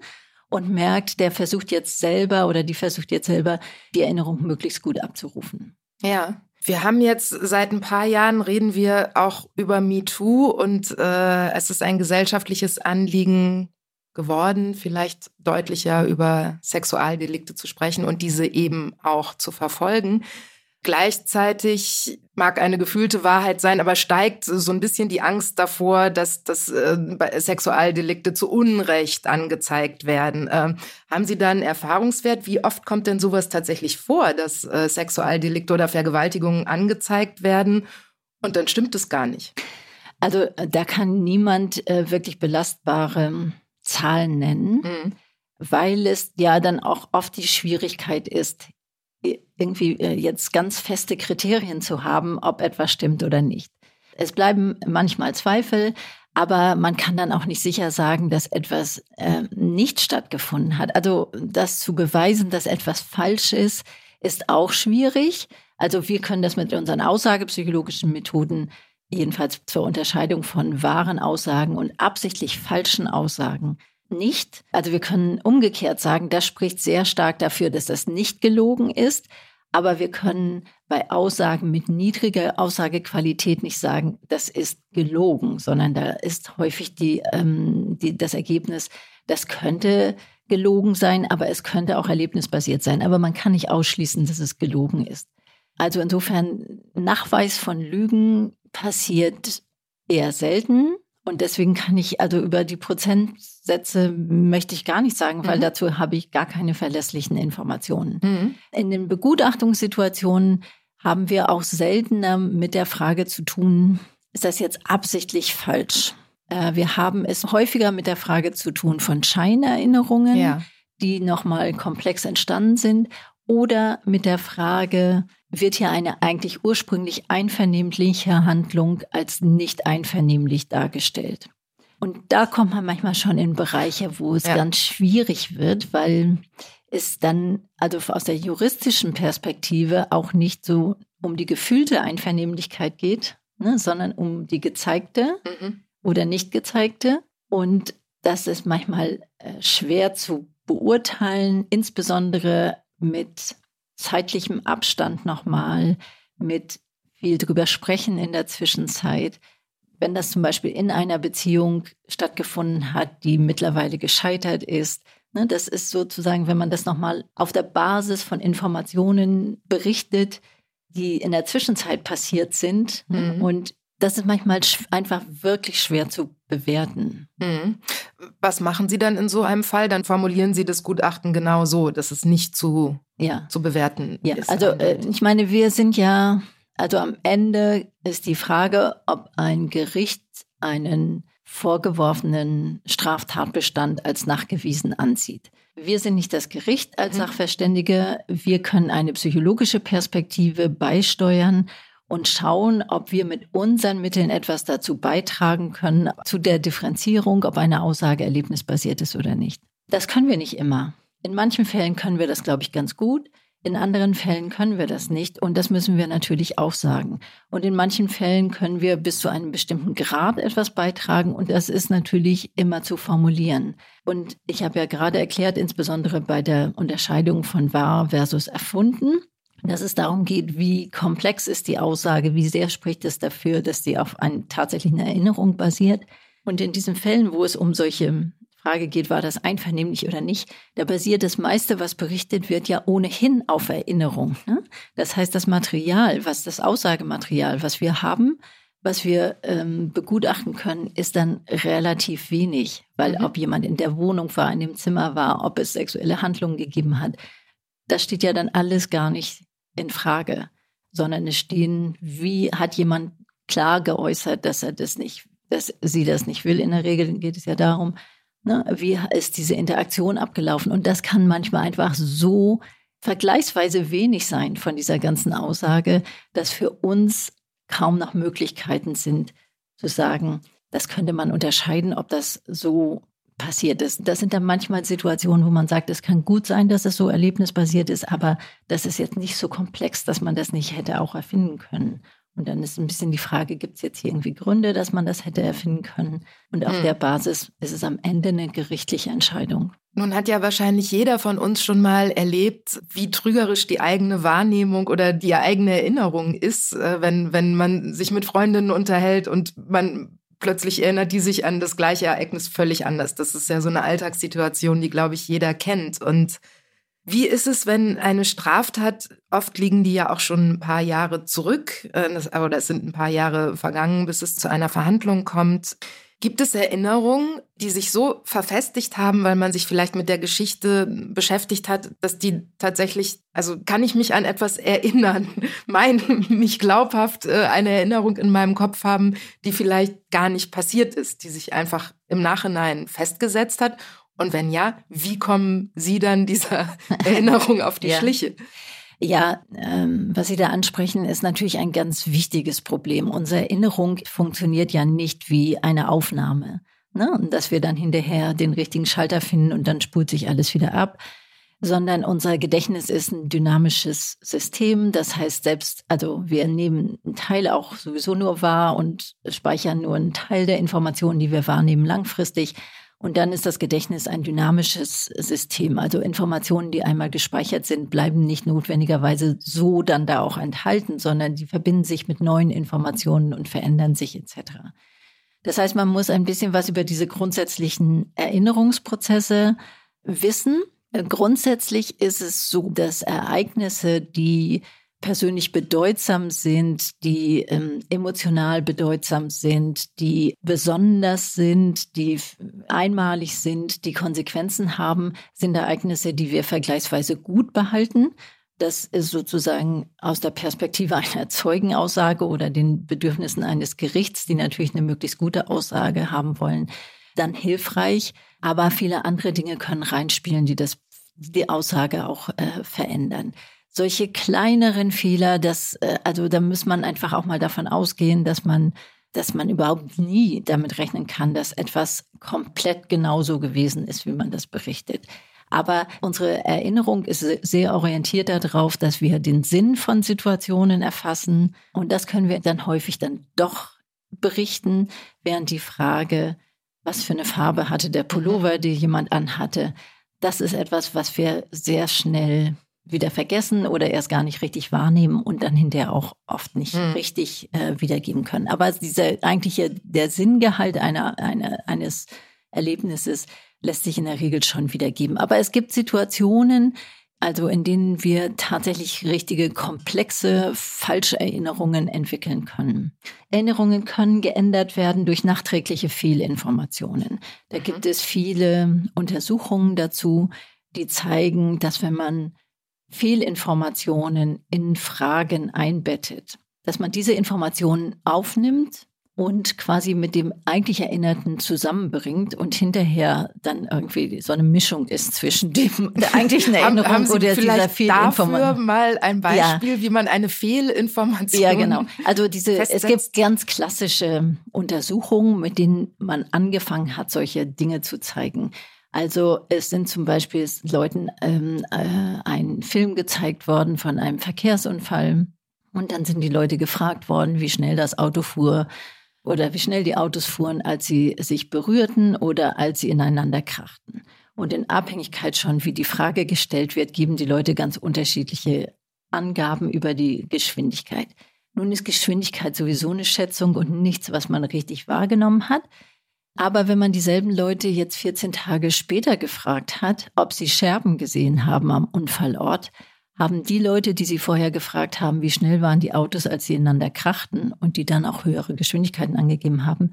D: und merkt, der versucht jetzt selber oder die versucht jetzt selber, die Erinnerung möglichst gut abzurufen.
C: Ja. Wir haben jetzt seit ein paar Jahren reden wir auch über MeToo und äh, es ist ein gesellschaftliches Anliegen geworden, vielleicht deutlicher über Sexualdelikte zu sprechen und diese eben auch zu verfolgen. Gleichzeitig mag eine gefühlte Wahrheit sein, aber steigt so ein bisschen die Angst davor, dass, dass äh, Sexualdelikte zu Unrecht angezeigt werden. Ähm, haben Sie da einen Erfahrungswert? Wie oft kommt denn sowas tatsächlich vor, dass äh, Sexualdelikte oder Vergewaltigungen angezeigt werden und dann stimmt es gar nicht?
D: Also äh, da kann niemand äh, wirklich belastbare Zahlen nennen. Mhm weil es ja dann auch oft die Schwierigkeit ist, irgendwie äh, jetzt ganz feste Kriterien zu haben, ob etwas stimmt oder nicht. Es bleiben manchmal Zweifel, aber man kann dann auch nicht sicher sagen, dass etwas äh, nicht stattgefunden hat. Also das zu beweisen, dass etwas falsch ist, ist auch schwierig. Also wir können das mit unseren aussagepsychologischen Methoden jedenfalls zur Unterscheidung von wahren Aussagen und absichtlich falschen Aussagen nicht. Also wir können umgekehrt sagen, das spricht sehr stark dafür, dass das nicht gelogen ist. Aber wir können bei Aussagen mit niedriger Aussagequalität nicht sagen, das ist gelogen, sondern da ist häufig die, ähm, die, das Ergebnis, das könnte gelogen sein, aber es könnte auch erlebnisbasiert sein. Aber man kann nicht ausschließen, dass es gelogen ist. Also insofern, Nachweis von Lügen passiert eher selten. Und deswegen kann ich also über die Prozentsätze möchte ich gar nicht sagen, weil mhm. dazu habe ich gar keine verlässlichen Informationen. Mhm. In den Begutachtungssituationen haben wir auch seltener mit der Frage zu tun, ist das jetzt absichtlich falsch? Äh, wir haben es häufiger mit der Frage zu tun von Scheinerinnerungen, ja. die nochmal komplex entstanden sind oder mit der Frage, wird hier eine eigentlich ursprünglich einvernehmliche Handlung als nicht einvernehmlich dargestellt? Und da kommt man manchmal schon in Bereiche, wo es ja. ganz schwierig wird, weil es dann, also aus der juristischen Perspektive, auch nicht so um die gefühlte Einvernehmlichkeit geht, ne, sondern um die gezeigte mhm. oder nicht gezeigte. Und das ist manchmal äh, schwer zu beurteilen, insbesondere mit zeitlichem Abstand nochmal, mit viel drüber sprechen in der Zwischenzeit. wenn das zum Beispiel in einer Beziehung stattgefunden hat, die mittlerweile gescheitert ist, ne, das ist sozusagen, wenn man das nochmal auf der Basis von Informationen berichtet, die in der Zwischenzeit passiert sind. Ne, mhm. Und das ist manchmal einfach wirklich schwer zu bewerten. Mhm.
C: Was machen Sie dann in so einem Fall? Dann formulieren Sie das Gutachten genau so, dass es nicht zu, ja. zu bewerten
D: ja. ist. Also äh, ich meine, wir sind ja, also am Ende ist die Frage, ob ein Gericht einen vorgeworfenen Straftatbestand als nachgewiesen ansieht. Wir sind nicht das Gericht als mhm. Sachverständige. Wir können eine psychologische Perspektive beisteuern und schauen, ob wir mit unseren Mitteln etwas dazu beitragen können, zu der Differenzierung, ob eine Aussage erlebnisbasiert ist oder nicht. Das können wir nicht immer. In manchen Fällen können wir das, glaube ich, ganz gut. In anderen Fällen können wir das nicht. Und das müssen wir natürlich auch sagen. Und in manchen Fällen können wir bis zu einem bestimmten Grad etwas beitragen. Und das ist natürlich immer zu formulieren. Und ich habe ja gerade erklärt, insbesondere bei der Unterscheidung von wahr versus erfunden, dass es darum geht, wie komplex ist die Aussage, wie sehr spricht es dafür, dass sie auf einer tatsächlichen Erinnerung basiert. Und in diesen Fällen, wo es um solche Frage geht, war das einvernehmlich oder nicht, da basiert das meiste, was berichtet wird, ja ohnehin auf Erinnerung. Ne? Das heißt, das Material, was das Aussagematerial, was wir haben, was wir ähm, begutachten können, ist dann relativ wenig, weil mhm. ob jemand in der Wohnung war, in dem Zimmer war, ob es sexuelle Handlungen gegeben hat, das steht ja dann alles gar nicht in Frage, sondern es stehen, wie hat jemand klar geäußert, dass er das nicht, dass sie das nicht will. In der Regel geht es ja darum, ne, wie ist diese Interaktion abgelaufen. Und das kann manchmal einfach so vergleichsweise wenig sein von dieser ganzen Aussage, dass für uns kaum noch Möglichkeiten sind zu sagen, das könnte man unterscheiden, ob das so passiert ist. Das sind dann manchmal Situationen, wo man sagt, es kann gut sein, dass es so erlebnisbasiert ist, aber das ist jetzt nicht so komplex, dass man das nicht hätte auch erfinden können. Und dann ist ein bisschen die Frage, gibt es jetzt hier irgendwie Gründe, dass man das hätte erfinden können? Und auf hm. der Basis ist es am Ende eine gerichtliche Entscheidung.
C: Nun hat ja wahrscheinlich jeder von uns schon mal erlebt, wie trügerisch die eigene Wahrnehmung oder die eigene Erinnerung ist, äh, wenn, wenn man sich mit Freundinnen unterhält und man plötzlich erinnert die sich an das gleiche Ereignis völlig anders. Das ist ja so eine Alltagssituation, die, glaube ich, jeder kennt. Und wie ist es, wenn eine Straftat, oft liegen die ja auch schon ein paar Jahre zurück, äh, oder es sind ein paar Jahre vergangen, bis es zu einer Verhandlung kommt. Gibt es Erinnerungen, die sich so verfestigt haben, weil man sich vielleicht mit der Geschichte beschäftigt hat, dass die tatsächlich, also kann ich mich an etwas erinnern, <laughs> mein, mich glaubhaft äh, eine Erinnerung in meinem Kopf haben, die vielleicht gar nicht passiert ist, die sich einfach im Nachhinein festgesetzt hat? Und wenn ja, wie kommen Sie dann dieser <laughs> Erinnerung auf die ja. Schliche?
D: Ja, ähm, was Sie da ansprechen, ist natürlich ein ganz wichtiges Problem. Unsere Erinnerung funktioniert ja nicht wie eine Aufnahme. Ne? Und dass wir dann hinterher den richtigen Schalter finden und dann spult sich alles wieder ab. Sondern unser Gedächtnis ist ein dynamisches System. Das heißt, selbst, also wir nehmen einen Teil auch sowieso nur wahr und speichern nur einen Teil der Informationen, die wir wahrnehmen, langfristig. Und dann ist das Gedächtnis ein dynamisches System. Also Informationen, die einmal gespeichert sind, bleiben nicht notwendigerweise so dann da auch enthalten, sondern die verbinden sich mit neuen Informationen und verändern sich etc. Das heißt, man muss ein bisschen was über diese grundsätzlichen Erinnerungsprozesse wissen. Grundsätzlich ist es so, dass Ereignisse, die persönlich bedeutsam sind, die ähm, emotional bedeutsam sind, die besonders sind, die einmalig sind, die Konsequenzen haben, sind Ereignisse, die wir vergleichsweise gut behalten. Das ist sozusagen aus der Perspektive einer Zeugenaussage oder den Bedürfnissen eines Gerichts, die natürlich eine möglichst gute Aussage haben wollen, dann hilfreich. Aber viele andere Dinge können reinspielen, die das, die Aussage auch äh, verändern solche kleineren Fehler, das, äh, also da muss man einfach auch mal davon ausgehen, dass man, dass man überhaupt nie damit rechnen kann, dass etwas komplett genauso gewesen ist, wie man das berichtet. Aber unsere Erinnerung ist sehr orientiert darauf, dass wir den Sinn von Situationen erfassen. Und das können wir dann häufig dann doch berichten, während die Frage, was für eine Farbe hatte der Pullover, die jemand anhatte, das ist etwas, was wir sehr schnell wieder vergessen oder erst gar nicht richtig wahrnehmen und dann hinterher auch oft nicht mhm. richtig äh, wiedergeben können. Aber dieser eigentliche, der Sinngehalt einer, einer, eines Erlebnisses lässt sich in der Regel schon wiedergeben. Aber es gibt Situationen, also in denen wir tatsächlich richtige komplexe Falscherinnerungen entwickeln können. Erinnerungen können geändert werden durch nachträgliche Fehlinformationen. Da mhm. gibt es viele Untersuchungen dazu, die zeigen, dass wenn man Fehlinformationen in Fragen einbettet, dass man diese Informationen aufnimmt und quasi mit dem eigentlich Erinnerten zusammenbringt und hinterher dann irgendwie so eine Mischung ist zwischen dem <laughs> der eigentlichen Erinnerung
C: haben, haben
D: oder dieser
C: Fehlinformation. Dafür mal ein Beispiel, ja. wie man eine Fehlinformation
D: Ja, genau. Also diese festsetzt. es gibt ganz klassische Untersuchungen, mit denen man angefangen hat, solche Dinge zu zeigen. Also es sind zum Beispiel Leuten ähm, äh, ein Film gezeigt worden von einem Verkehrsunfall und dann sind die Leute gefragt worden, wie schnell das Auto fuhr oder wie schnell die Autos fuhren, als sie sich berührten oder als sie ineinander krachten. Und in Abhängigkeit schon, wie die Frage gestellt wird, geben die Leute ganz unterschiedliche Angaben über die Geschwindigkeit. Nun ist Geschwindigkeit sowieso eine Schätzung und nichts, was man richtig wahrgenommen hat. Aber wenn man dieselben Leute jetzt 14 Tage später gefragt hat, ob sie Scherben gesehen haben am Unfallort, haben die Leute, die sie vorher gefragt haben, wie schnell waren die Autos, als sie ineinander krachten und die dann auch höhere Geschwindigkeiten angegeben haben,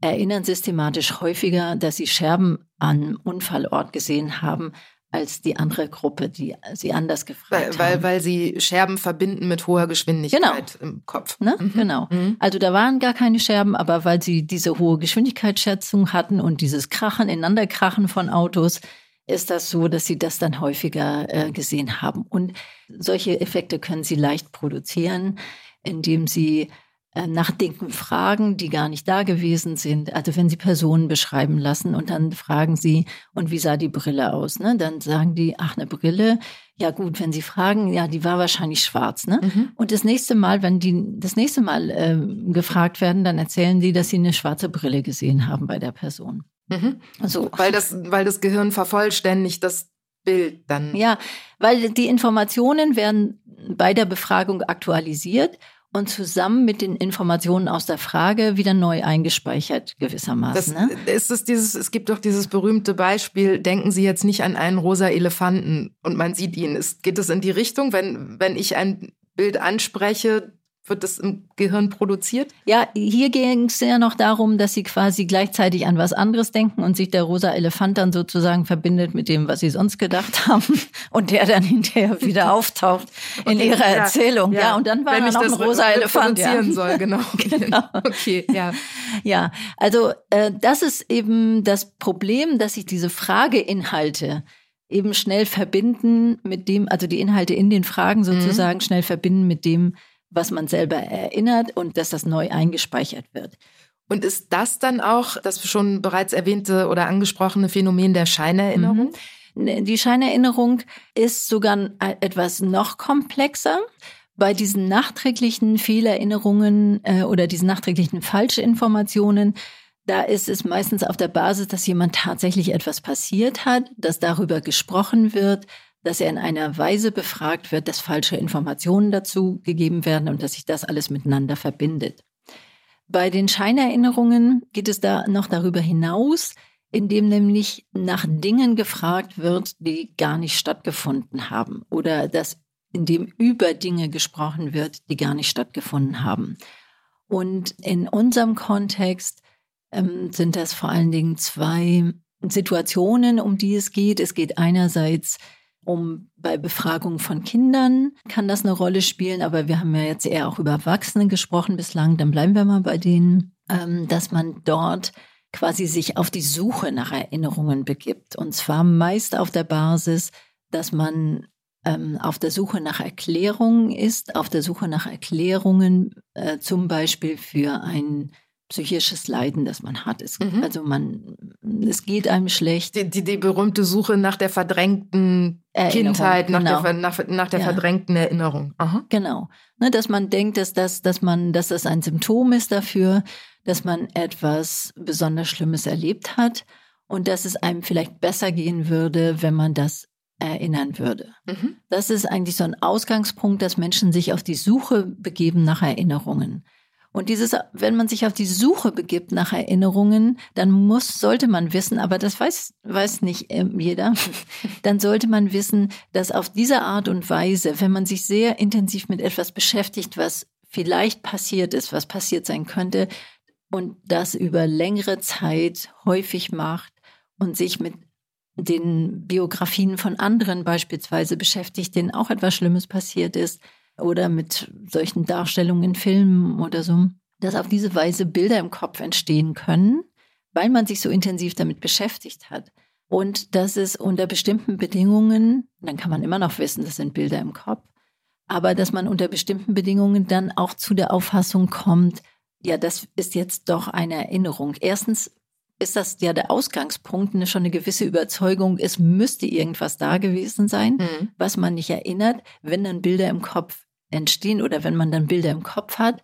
D: erinnern systematisch häufiger, dass sie Scherben am Unfallort gesehen haben, als die andere Gruppe, die sie anders gefragt
C: weil,
D: haben.
C: Weil, sie Scherben verbinden mit hoher Geschwindigkeit
D: genau.
C: im Kopf.
D: Ne? Mhm. Genau. Mhm. Also da waren gar keine Scherben, aber weil sie diese hohe Geschwindigkeitsschätzung hatten und dieses Krachen, Ineinanderkrachen von Autos, ist das so, dass sie das dann häufiger äh, gesehen haben. Und solche Effekte können sie leicht produzieren, indem sie äh, nach Dingen fragen, die gar nicht da gewesen sind. Also wenn Sie Personen beschreiben lassen und dann fragen Sie, und wie sah die Brille aus? Ne? Dann sagen die, ach, eine Brille. Ja gut, wenn Sie fragen, ja, die war wahrscheinlich schwarz. Ne? Mhm. Und das nächste Mal, wenn die das nächste Mal äh, gefragt werden, dann erzählen die, dass sie eine schwarze Brille gesehen haben bei der Person.
C: Mhm. Also, weil, das, weil das Gehirn vervollständigt das Bild dann.
D: Ja, weil die Informationen werden bei der Befragung aktualisiert und zusammen mit den Informationen aus der Frage wieder neu eingespeichert gewissermaßen.
C: Das, ne? ist es, dieses, es gibt doch dieses berühmte Beispiel, denken Sie jetzt nicht an einen rosa Elefanten und man sieht ihn. Ist, geht es in die Richtung, wenn, wenn ich ein Bild anspreche, wird das im Gehirn produziert?
D: Ja, hier ging es ja noch darum, dass sie quasi gleichzeitig an was anderes denken und sich der rosa Elefant dann sozusagen verbindet mit dem, was sie sonst gedacht <laughs> haben und der dann hinterher wieder <laughs> auftaucht in okay, ihrer ja, Erzählung. Ja, ja, und dann war Wenn dann noch ein rosa Elefant.
C: Ja. soll, genau. <laughs>
D: genau. Okay, ja. Ja, also äh, das ist eben das Problem, dass sich diese Frageinhalte eben schnell verbinden mit dem, also die Inhalte in den Fragen mhm. sozusagen mhm. schnell verbinden mit dem, was man selber erinnert und dass das neu eingespeichert wird.
C: Und ist das dann auch das schon bereits erwähnte oder angesprochene Phänomen der Scheinerinnerung?
D: Mhm. Die Scheinerinnerung ist sogar etwas noch komplexer. Bei diesen nachträglichen Fehlerinnerungen äh, oder diesen nachträglichen Falschinformationen, da ist es meistens auf der Basis, dass jemand tatsächlich etwas passiert hat, dass darüber gesprochen wird, dass er in einer Weise befragt wird, dass falsche Informationen dazu gegeben werden und dass sich das alles miteinander verbindet. Bei den Scheinerinnerungen geht es da noch darüber hinaus, indem nämlich nach Dingen gefragt wird, die gar nicht stattgefunden haben oder dass indem über Dinge gesprochen wird, die gar nicht stattgefunden haben. Und in unserem Kontext ähm, sind das vor allen Dingen zwei Situationen, um die es geht. Es geht einerseits um bei Befragung von Kindern kann das eine Rolle spielen, aber wir haben ja jetzt eher auch über Erwachsene gesprochen bislang, dann bleiben wir mal bei denen, ähm, dass man dort quasi sich auf die Suche nach Erinnerungen begibt. Und zwar meist auf der Basis, dass man ähm, auf der Suche nach Erklärungen ist, auf der Suche nach Erklärungen äh, zum Beispiel für ein psychisches Leiden, das man hat. Es, mhm. Also man, es geht einem schlecht.
C: Die, die, die berühmte Suche nach der verdrängten Erinnerung, Kindheit, nach genau. der, nach, nach der ja. verdrängten Erinnerung.
D: Aha. Genau. Ne, dass man denkt, dass das, dass man, dass das ein Symptom ist dafür, dass man etwas besonders Schlimmes erlebt hat und dass es einem vielleicht besser gehen würde, wenn man das erinnern würde. Mhm. Das ist eigentlich so ein Ausgangspunkt, dass Menschen sich auf die Suche begeben nach Erinnerungen. Und dieses, wenn man sich auf die Suche begibt nach Erinnerungen, dann muss, sollte man wissen, aber das weiß, weiß nicht ähm, jeder, <laughs> dann sollte man wissen, dass auf diese Art und Weise, wenn man sich sehr intensiv mit etwas beschäftigt, was vielleicht passiert ist, was passiert sein könnte, und das über längere Zeit häufig macht und sich mit den Biografien von anderen beispielsweise beschäftigt, denen auch etwas Schlimmes passiert ist, oder mit solchen Darstellungen in Filmen oder so, dass auf diese Weise Bilder im Kopf entstehen können, weil man sich so intensiv damit beschäftigt hat. Und dass es unter bestimmten Bedingungen, dann kann man immer noch wissen, das sind Bilder im Kopf, aber dass man unter bestimmten Bedingungen dann auch zu der Auffassung kommt, ja, das ist jetzt doch eine Erinnerung. Erstens ist das ja der Ausgangspunkt, eine, schon eine gewisse Überzeugung, es müsste irgendwas da gewesen sein, mhm. was man nicht erinnert. Wenn dann Bilder im Kopf entstehen oder wenn man dann Bilder im Kopf hat,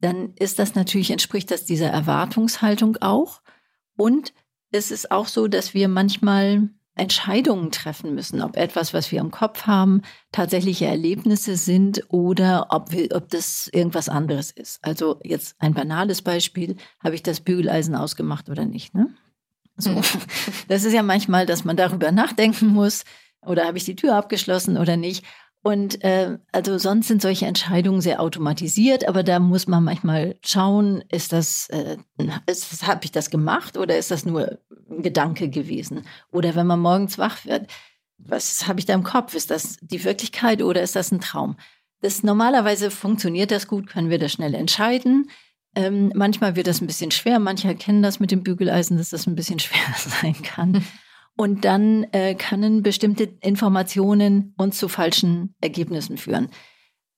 D: dann ist das natürlich, entspricht das dieser Erwartungshaltung auch. Und es ist auch so, dass wir manchmal Entscheidungen treffen müssen, ob etwas, was wir im Kopf haben, tatsächliche Erlebnisse sind oder ob, wir, ob das irgendwas anderes ist. Also jetzt ein banales Beispiel, habe ich das Bügeleisen ausgemacht oder nicht? Ne? So. Mhm. Das ist ja manchmal, dass man darüber nachdenken muss, oder habe ich die Tür abgeschlossen oder nicht. Und äh, also sonst sind solche Entscheidungen sehr automatisiert, aber da muss man manchmal schauen, ist das, äh, ist, habe ich das gemacht oder ist das nur ein Gedanke gewesen? Oder wenn man morgens wach wird, was habe ich da im Kopf? Ist das die Wirklichkeit oder ist das ein Traum? Das normalerweise funktioniert das gut, können wir das schnell entscheiden. Ähm, manchmal wird das ein bisschen schwer. Manche kennen das mit dem Bügeleisen, dass das ein bisschen <laughs> schwer sein kann. Und dann äh, können bestimmte Informationen uns zu falschen Ergebnissen führen.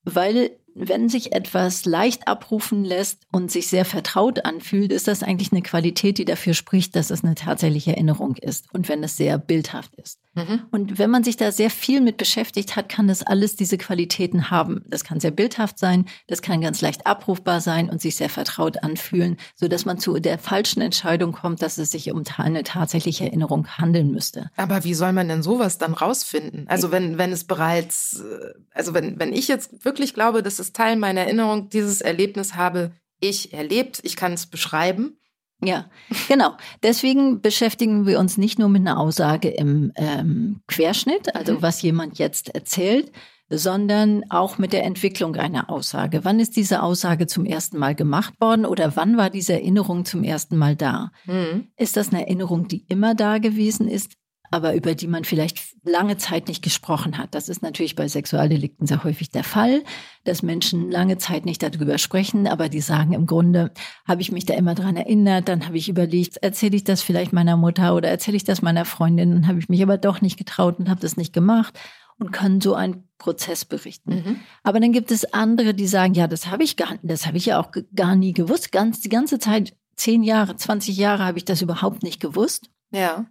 D: Weil wenn sich etwas leicht abrufen lässt und sich sehr vertraut anfühlt, ist das eigentlich eine Qualität, die dafür spricht, dass es eine tatsächliche Erinnerung ist und wenn es sehr bildhaft ist. Mhm. Und wenn man sich da sehr viel mit beschäftigt hat, kann das alles diese Qualitäten haben. Das kann sehr bildhaft sein, das kann ganz leicht abrufbar sein und sich sehr vertraut anfühlen, so dass man zu der falschen Entscheidung kommt, dass es sich um eine tatsächliche Erinnerung handeln müsste.
C: Aber wie soll man denn sowas dann rausfinden? Also wenn, wenn es bereits, äh, also wenn, wenn ich jetzt wirklich glaube, dass es Teil meiner Erinnerung, dieses Erlebnis habe ich erlebt, ich kann es beschreiben,
D: ja, genau. Deswegen beschäftigen wir uns nicht nur mit einer Aussage im ähm, Querschnitt, also mhm. was jemand jetzt erzählt, sondern auch mit der Entwicklung einer Aussage. Wann ist diese Aussage zum ersten Mal gemacht worden oder wann war diese Erinnerung zum ersten Mal da? Mhm. Ist das eine Erinnerung, die immer da gewesen ist? Aber über die man vielleicht lange Zeit nicht gesprochen hat. Das ist natürlich bei Sexualdelikten sehr häufig der Fall, dass Menschen lange Zeit nicht darüber sprechen, aber die sagen im Grunde, habe ich mich da immer dran erinnert, dann habe ich überlegt, erzähle ich das vielleicht meiner Mutter oder erzähle ich das meiner Freundin, dann habe ich mich aber doch nicht getraut und habe das nicht gemacht und können so einen Prozess berichten. Mhm. Aber dann gibt es andere, die sagen, ja, das habe ich gar, das habe ich ja auch gar nie gewusst. Ganz die ganze Zeit, zehn Jahre, 20 Jahre habe ich das überhaupt nicht gewusst.
C: Ja.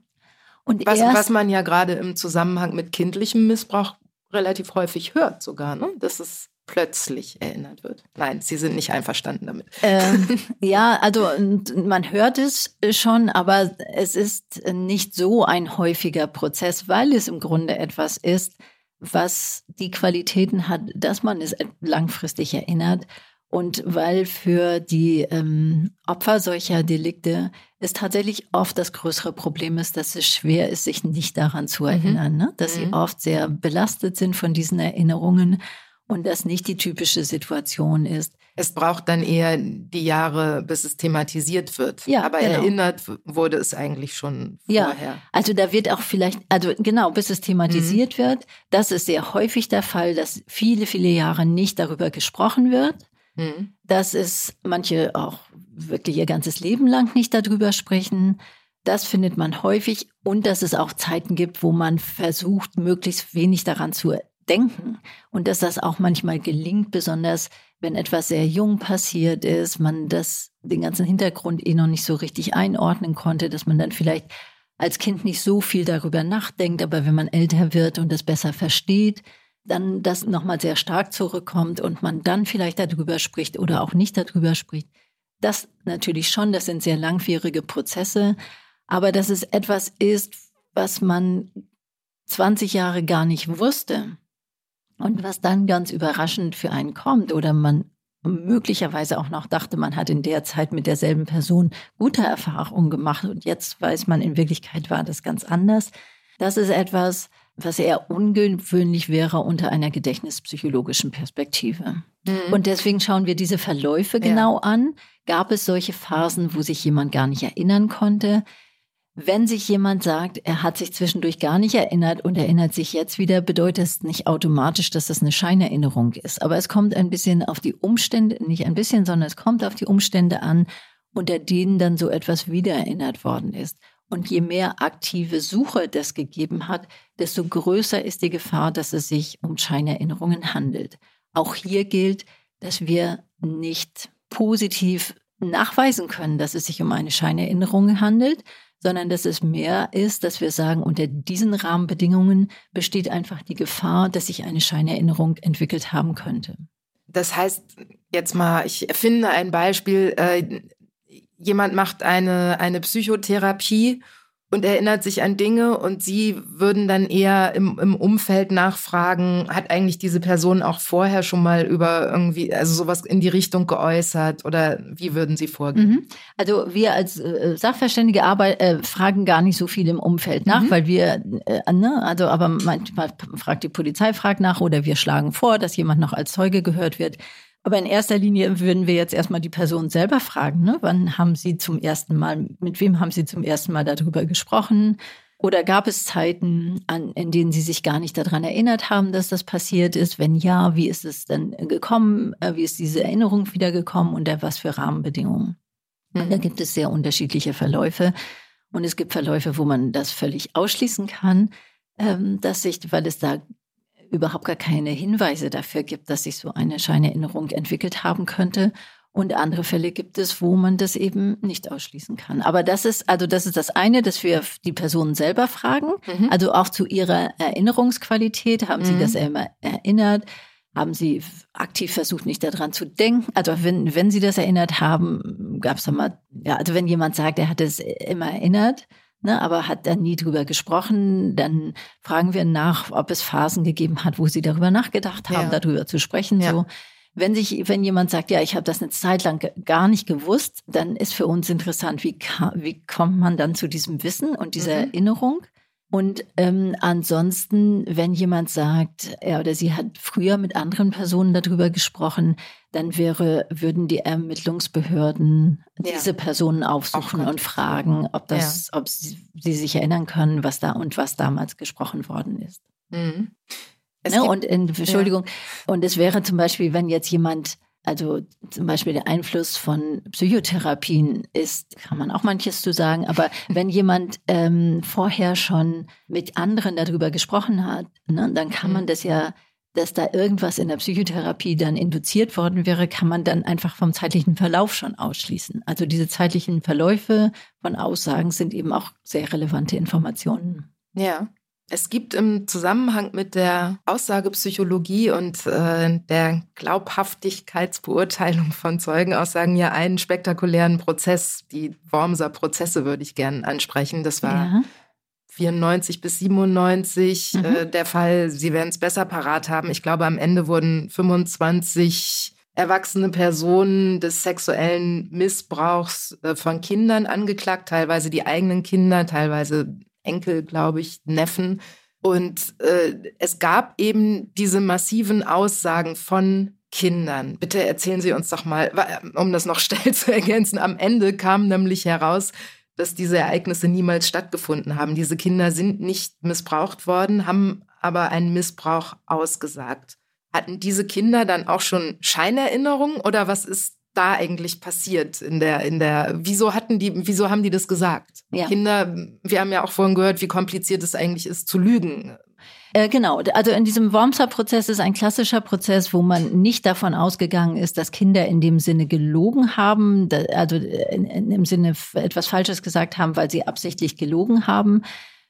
C: Und was, was man ja gerade im Zusammenhang mit kindlichem Missbrauch relativ häufig hört sogar, ne? dass es plötzlich erinnert wird. Nein, Sie sind nicht einverstanden damit.
D: Ähm, <laughs> ja, also man hört es schon, aber es ist nicht so ein häufiger Prozess, weil es im Grunde etwas ist, was die Qualitäten hat, dass man es langfristig erinnert und weil für die ähm, Opfer solcher Delikte es tatsächlich oft das größere Problem ist, dass es schwer ist, sich nicht daran zu mhm. erinnern, mhm. ne? dass mhm. sie oft sehr belastet sind von diesen Erinnerungen und das nicht die typische Situation ist.
C: Es braucht dann eher die Jahre, bis es thematisiert wird. Ja, aber genau. erinnert wurde es eigentlich schon vorher. Ja,
D: also da wird auch vielleicht, also genau, bis es thematisiert mhm. wird. Das ist sehr häufig der Fall, dass viele, viele Jahre nicht darüber gesprochen wird. Mhm. Dass es manche auch wirklich ihr ganzes Leben lang nicht darüber sprechen. Das findet man häufig und dass es auch Zeiten gibt, wo man versucht, möglichst wenig daran zu denken und dass das auch manchmal gelingt, besonders wenn etwas sehr jung passiert ist, man das den ganzen Hintergrund eh noch nicht so richtig einordnen konnte, dass man dann vielleicht als Kind nicht so viel darüber nachdenkt, aber wenn man älter wird und das besser versteht, dann das nochmal sehr stark zurückkommt und man dann vielleicht darüber spricht oder auch nicht darüber spricht. Das natürlich schon, das sind sehr langwierige Prozesse, aber dass es etwas ist, was man 20 Jahre gar nicht wusste und was dann ganz überraschend für einen kommt oder man möglicherweise auch noch dachte, man hat in der Zeit mit derselben Person gute Erfahrungen gemacht und jetzt weiß man, in Wirklichkeit war das ganz anders. Das ist etwas, was eher ungewöhnlich wäre unter einer gedächtnispsychologischen Perspektive. Mhm. Und deswegen schauen wir diese Verläufe genau ja. an. Gab es solche Phasen, wo sich jemand gar nicht erinnern konnte? Wenn sich jemand sagt, er hat sich zwischendurch gar nicht erinnert und erinnert sich jetzt wieder, bedeutet es nicht automatisch, dass das eine Scheinerinnerung ist. Aber es kommt ein bisschen auf die Umstände, nicht ein bisschen, sondern es kommt auf die Umstände an, unter denen dann so etwas wiedererinnert worden ist. Und je mehr aktive Suche das gegeben hat, desto größer ist die Gefahr, dass es sich um Scheinerinnerungen handelt. Auch hier gilt, dass wir nicht positiv nachweisen können, dass es sich um eine Scheinerinnerung handelt, sondern dass es mehr ist, dass wir sagen, unter diesen Rahmenbedingungen besteht einfach die Gefahr, dass sich eine Scheinerinnerung entwickelt haben könnte.
C: Das heißt, jetzt mal, ich erfinde ein Beispiel, äh, jemand macht eine, eine Psychotherapie und erinnert sich an Dinge und Sie würden dann eher im, im Umfeld nachfragen, hat eigentlich diese Person auch vorher schon mal über irgendwie, also sowas in die Richtung geäußert oder wie würden Sie vorgehen? Mhm.
D: Also wir als äh, Sachverständige Arbeit, äh, fragen gar nicht so viel im Umfeld nach, mhm. weil wir, äh, ne, also aber manchmal fragt die Polizei fragt nach oder wir schlagen vor, dass jemand noch als Zeuge gehört wird. Aber in erster Linie würden wir jetzt erstmal die Person selber fragen. Ne? Wann haben Sie zum ersten Mal, mit wem haben Sie zum ersten Mal darüber gesprochen? Oder gab es Zeiten, an, in denen Sie sich gar nicht daran erinnert haben, dass das passiert ist? Wenn ja, wie ist es denn gekommen? Äh, wie ist diese Erinnerung wiedergekommen? Unter was für Rahmenbedingungen? Und da mhm. gibt es sehr unterschiedliche Verläufe. Und es gibt Verläufe, wo man das völlig ausschließen kann, ähm, dass sich, weil es da überhaupt gar keine Hinweise dafür gibt, dass sich so eine Scheinerinnerung entwickelt haben könnte. Und andere Fälle gibt es, wo man das eben nicht ausschließen kann. Aber das ist, also das ist das eine, dass wir die Personen selber fragen. Mhm. Also auch zu ihrer Erinnerungsqualität. Haben mhm. sie das immer erinnert? Haben sie aktiv versucht, nicht daran zu denken? Also wenn, wenn sie das erinnert haben, gab es da mal, ja, also wenn jemand sagt, er hat es immer erinnert, ne, aber hat dann nie drüber gesprochen. Dann fragen wir nach, ob es Phasen gegeben hat, wo sie darüber nachgedacht haben, ja. darüber zu sprechen. Ja. So. Wenn sich, wenn jemand sagt, ja, ich habe das eine Zeit lang gar nicht gewusst, dann ist für uns interessant, wie, wie kommt man dann zu diesem Wissen und dieser mhm. Erinnerung? Und ähm, ansonsten, wenn jemand sagt, er oder sie hat früher mit anderen Personen darüber gesprochen, dann wäre, würden die Ermittlungsbehörden ja. diese Personen aufsuchen und fragen, ob das, ja. ob sie, sie, sich erinnern können, was da und was damals gesprochen worden ist. Mhm. Ne? Und in, Entschuldigung, ja. und es wäre zum Beispiel, wenn jetzt jemand also zum Beispiel der Einfluss von Psychotherapien ist, kann man auch manches zu sagen, aber <laughs> wenn jemand ähm, vorher schon mit anderen darüber gesprochen hat, ne, dann kann man mhm. das ja, dass da irgendwas in der Psychotherapie dann induziert worden wäre, kann man dann einfach vom zeitlichen Verlauf schon ausschließen. Also diese zeitlichen Verläufe von Aussagen sind eben auch sehr relevante Informationen.
C: Ja. Es gibt im Zusammenhang mit der Aussagepsychologie und äh, der Glaubhaftigkeitsbeurteilung von Zeugenaussagen ja einen spektakulären Prozess. Die Wormser Prozesse würde ich gerne ansprechen. Das war ja. 94 bis 97 mhm. äh, der Fall. Sie werden es besser parat haben. Ich glaube, am Ende wurden 25 erwachsene Personen des sexuellen Missbrauchs äh, von Kindern angeklagt, teilweise die eigenen Kinder, teilweise Enkel, glaube ich, Neffen. Und äh, es gab eben diese massiven Aussagen von Kindern. Bitte erzählen Sie uns doch mal, um das noch <laughs> schnell zu ergänzen, am Ende kam nämlich heraus, dass diese Ereignisse niemals stattgefunden haben. Diese Kinder sind nicht missbraucht worden, haben aber einen Missbrauch ausgesagt. Hatten diese Kinder dann auch schon Scheinerinnerungen oder was ist da eigentlich passiert in der, in der, wieso hatten die, wieso haben die das gesagt? Ja. Kinder, wir haben ja auch vorhin gehört, wie kompliziert es eigentlich ist zu lügen.
D: Äh, genau, also in diesem Wormser-Prozess ist ein klassischer Prozess, wo man nicht davon ausgegangen ist, dass Kinder in dem Sinne gelogen haben, also in, in, im Sinne etwas Falsches gesagt haben, weil sie absichtlich gelogen haben,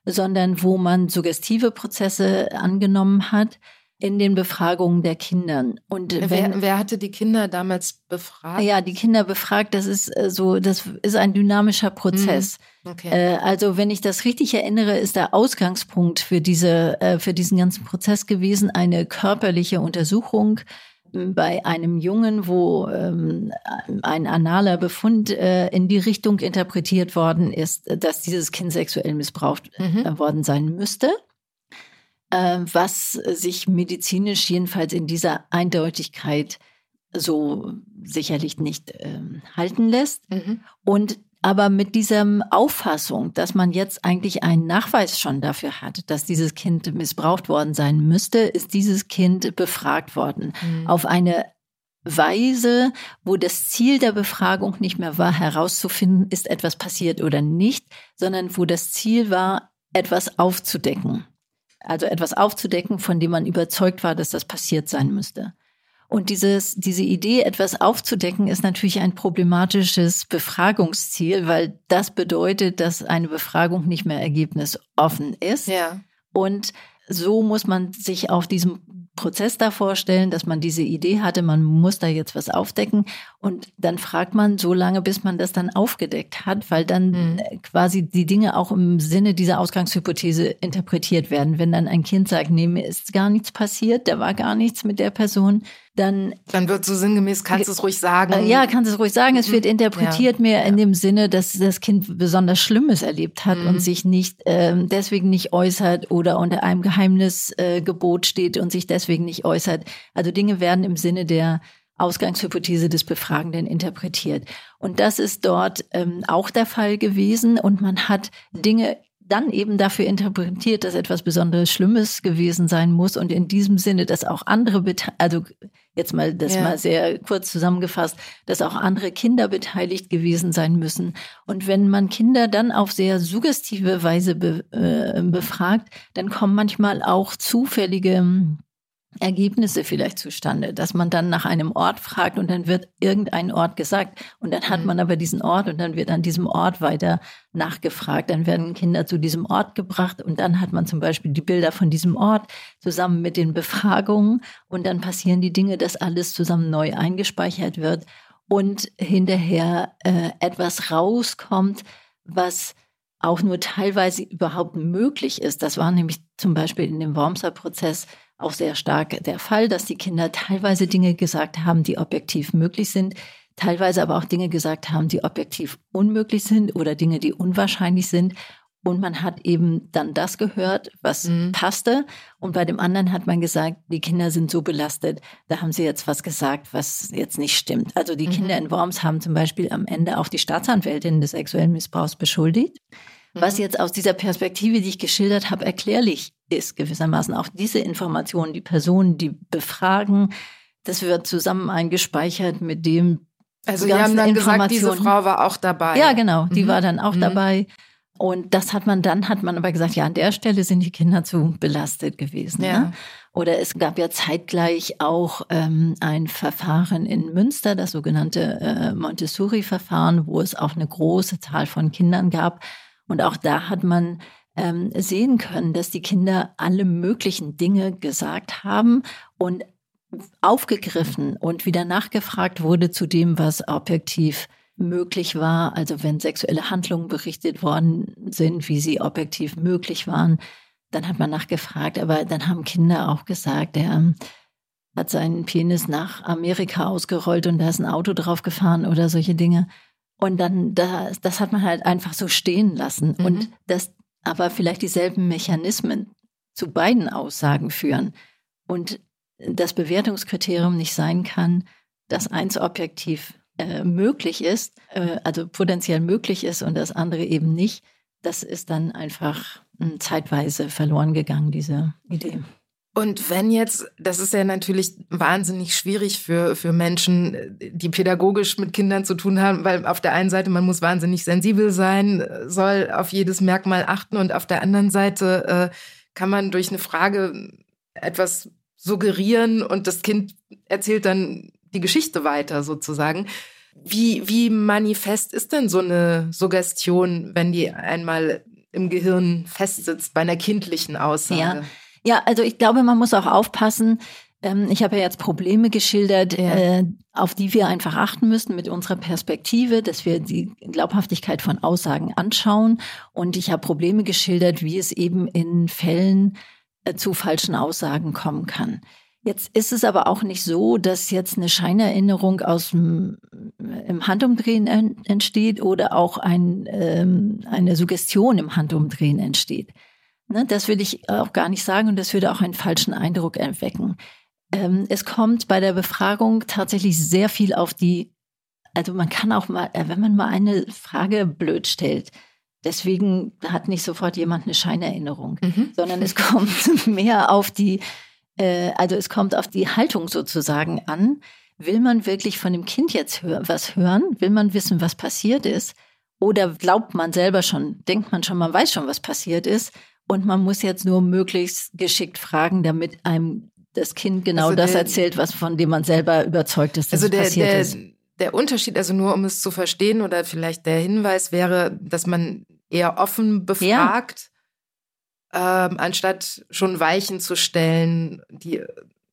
D: sondern wo man suggestive Prozesse angenommen hat in den Befragungen der Kindern. Und
C: wenn, wer, wer, hatte die Kinder damals befragt?
D: Ja, die Kinder befragt, das ist äh, so, das ist ein dynamischer Prozess. Mhm. Okay. Äh, also wenn ich das richtig erinnere, ist der Ausgangspunkt für diese, äh, für diesen ganzen Prozess gewesen eine körperliche Untersuchung bei einem Jungen, wo ähm, ein analer Befund äh, in die Richtung interpretiert worden ist, dass dieses Kind sexuell missbraucht mhm. worden sein müsste. Äh, was sich medizinisch jedenfalls in dieser Eindeutigkeit so sicherlich nicht äh, halten lässt. Mhm. Und aber mit dieser Auffassung, dass man jetzt eigentlich einen Nachweis schon dafür hat, dass dieses Kind missbraucht worden sein müsste, ist dieses Kind befragt worden. Mhm. Auf eine Weise, wo das Ziel der Befragung nicht mehr war, herauszufinden, ist etwas passiert oder nicht, sondern wo das Ziel war, etwas aufzudecken. Also etwas aufzudecken, von dem man überzeugt war, dass das passiert sein müsste. Und dieses, diese Idee, etwas aufzudecken, ist natürlich ein problematisches Befragungsziel, weil das bedeutet, dass eine Befragung nicht mehr ergebnisoffen ist. Ja. Und so muss man sich auf diesem Prozess da vorstellen, dass man diese Idee hatte, man muss da jetzt was aufdecken und dann fragt man so lange, bis man das dann aufgedeckt hat, weil dann mhm. quasi die Dinge auch im Sinne dieser Ausgangshypothese interpretiert werden. Wenn dann ein Kind sagt, nee, mir ist gar nichts passiert, da war gar nichts mit der Person, dann
C: dann wird so sinngemäß kannst du es ruhig sagen.
D: Äh, ja, kannst du es ruhig sagen. Es wird mhm. interpretiert ja. mehr ja. in dem Sinne, dass das Kind besonders Schlimmes erlebt hat mhm. und sich nicht äh, deswegen nicht äußert oder unter einem Geheimnisgebot äh, steht und sich deswegen nicht äußert. Also Dinge werden im Sinne der Ausgangshypothese des Befragenden interpretiert. Und das ist dort ähm, auch der Fall gewesen. Und man hat Dinge dann eben dafür interpretiert, dass etwas Besonderes Schlimmes gewesen sein muss und in diesem Sinne, dass auch andere, also jetzt mal das ja. mal sehr kurz zusammengefasst, dass auch andere Kinder beteiligt gewesen sein müssen. Und wenn man Kinder dann auf sehr suggestive Weise be, äh, befragt, dann kommen manchmal auch zufällige Ergebnisse vielleicht zustande, dass man dann nach einem Ort fragt und dann wird irgendein Ort gesagt und dann hat mhm. man aber diesen Ort und dann wird an diesem Ort weiter nachgefragt. Dann werden Kinder zu diesem Ort gebracht und dann hat man zum Beispiel die Bilder von diesem Ort zusammen mit den Befragungen und dann passieren die Dinge, dass alles zusammen neu eingespeichert wird und hinterher äh, etwas rauskommt, was auch nur teilweise überhaupt möglich ist. Das war nämlich zum Beispiel in dem Wormser-Prozess auch sehr stark der Fall, dass die Kinder teilweise Dinge gesagt haben, die objektiv möglich sind, teilweise aber auch Dinge gesagt haben, die objektiv unmöglich sind oder Dinge, die unwahrscheinlich sind. Und man hat eben dann das gehört, was mhm. passte. Und bei dem anderen hat man gesagt, die Kinder sind so belastet, da haben sie jetzt was gesagt, was jetzt nicht stimmt. Also die mhm. Kinder in Worms haben zum Beispiel am Ende auch die Staatsanwältin des sexuellen Missbrauchs beschuldigt was mhm. jetzt aus dieser Perspektive, die ich geschildert habe, erklärlich ist, gewissermaßen auch diese Informationen, die Personen, die befragen, das wird zusammen eingespeichert mit dem.
C: Also Sie haben dann gesagt, diese Frau war auch dabei.
D: Ja, genau, die mhm. war dann auch mhm. dabei. Und das hat man dann, hat man aber gesagt, ja, an der Stelle sind die Kinder zu belastet gewesen. Ja. Ne? Oder es gab ja zeitgleich auch ähm, ein Verfahren in Münster, das sogenannte äh, Montessori-Verfahren, wo es auch eine große Zahl von Kindern gab, und auch da hat man ähm, sehen können, dass die Kinder alle möglichen Dinge gesagt haben und aufgegriffen und wieder nachgefragt wurde zu dem, was objektiv möglich war. Also wenn sexuelle Handlungen berichtet worden sind, wie sie objektiv möglich waren, dann hat man nachgefragt. Aber dann haben Kinder auch gesagt, er hat seinen Penis nach Amerika ausgerollt und da ist ein Auto drauf gefahren oder solche Dinge. Und dann, das, das hat man halt einfach so stehen lassen. Mhm. Und das aber vielleicht dieselben Mechanismen zu beiden Aussagen führen. Und das Bewertungskriterium nicht sein kann, dass eins objektiv äh, möglich ist, äh, also potenziell möglich ist und das andere eben nicht. Das ist dann einfach äh, zeitweise verloren gegangen, diese Idee.
C: Und wenn jetzt, das ist ja natürlich wahnsinnig schwierig für, für Menschen, die pädagogisch mit Kindern zu tun haben, weil auf der einen Seite man muss wahnsinnig sensibel sein, soll auf jedes Merkmal achten und auf der anderen Seite äh, kann man durch eine Frage etwas suggerieren und das Kind erzählt dann die Geschichte weiter sozusagen. Wie, wie manifest ist denn so eine Suggestion, wenn die einmal im Gehirn festsitzt bei einer kindlichen Aussage?
D: Ja. Ja, also ich glaube, man muss auch aufpassen. Ähm, ich habe ja jetzt Probleme geschildert, ja. äh, auf die wir einfach achten müssen mit unserer Perspektive, dass wir die Glaubhaftigkeit von Aussagen anschauen. Und ich habe Probleme geschildert, wie es eben in Fällen äh, zu falschen Aussagen kommen kann. Jetzt ist es aber auch nicht so, dass jetzt eine Scheinerinnerung aus dem im Handumdrehen entsteht oder auch ein, ähm, eine Suggestion im Handumdrehen entsteht. Ne, das will ich auch gar nicht sagen und das würde auch einen falschen Eindruck erwecken. Ähm, es kommt bei der Befragung tatsächlich sehr viel auf die, also man kann auch mal, äh, wenn man mal eine Frage blöd stellt, deswegen hat nicht sofort jemand eine Scheinerinnerung, mhm. sondern es <laughs> kommt mehr auf die, äh, also es kommt auf die Haltung sozusagen an. Will man wirklich von dem Kind jetzt hör was hören? Will man wissen, was passiert ist? Oder glaubt man selber schon, denkt man schon, man weiß schon, was passiert ist? Und man muss jetzt nur möglichst geschickt fragen, damit einem das Kind genau also das erzählt, was von dem man selber überzeugt ist, dass also der, passiert
C: der,
D: ist.
C: Der Unterschied, also nur um es zu verstehen oder vielleicht der Hinweis wäre, dass man eher offen befragt, ja. ähm, anstatt schon Weichen zu stellen, die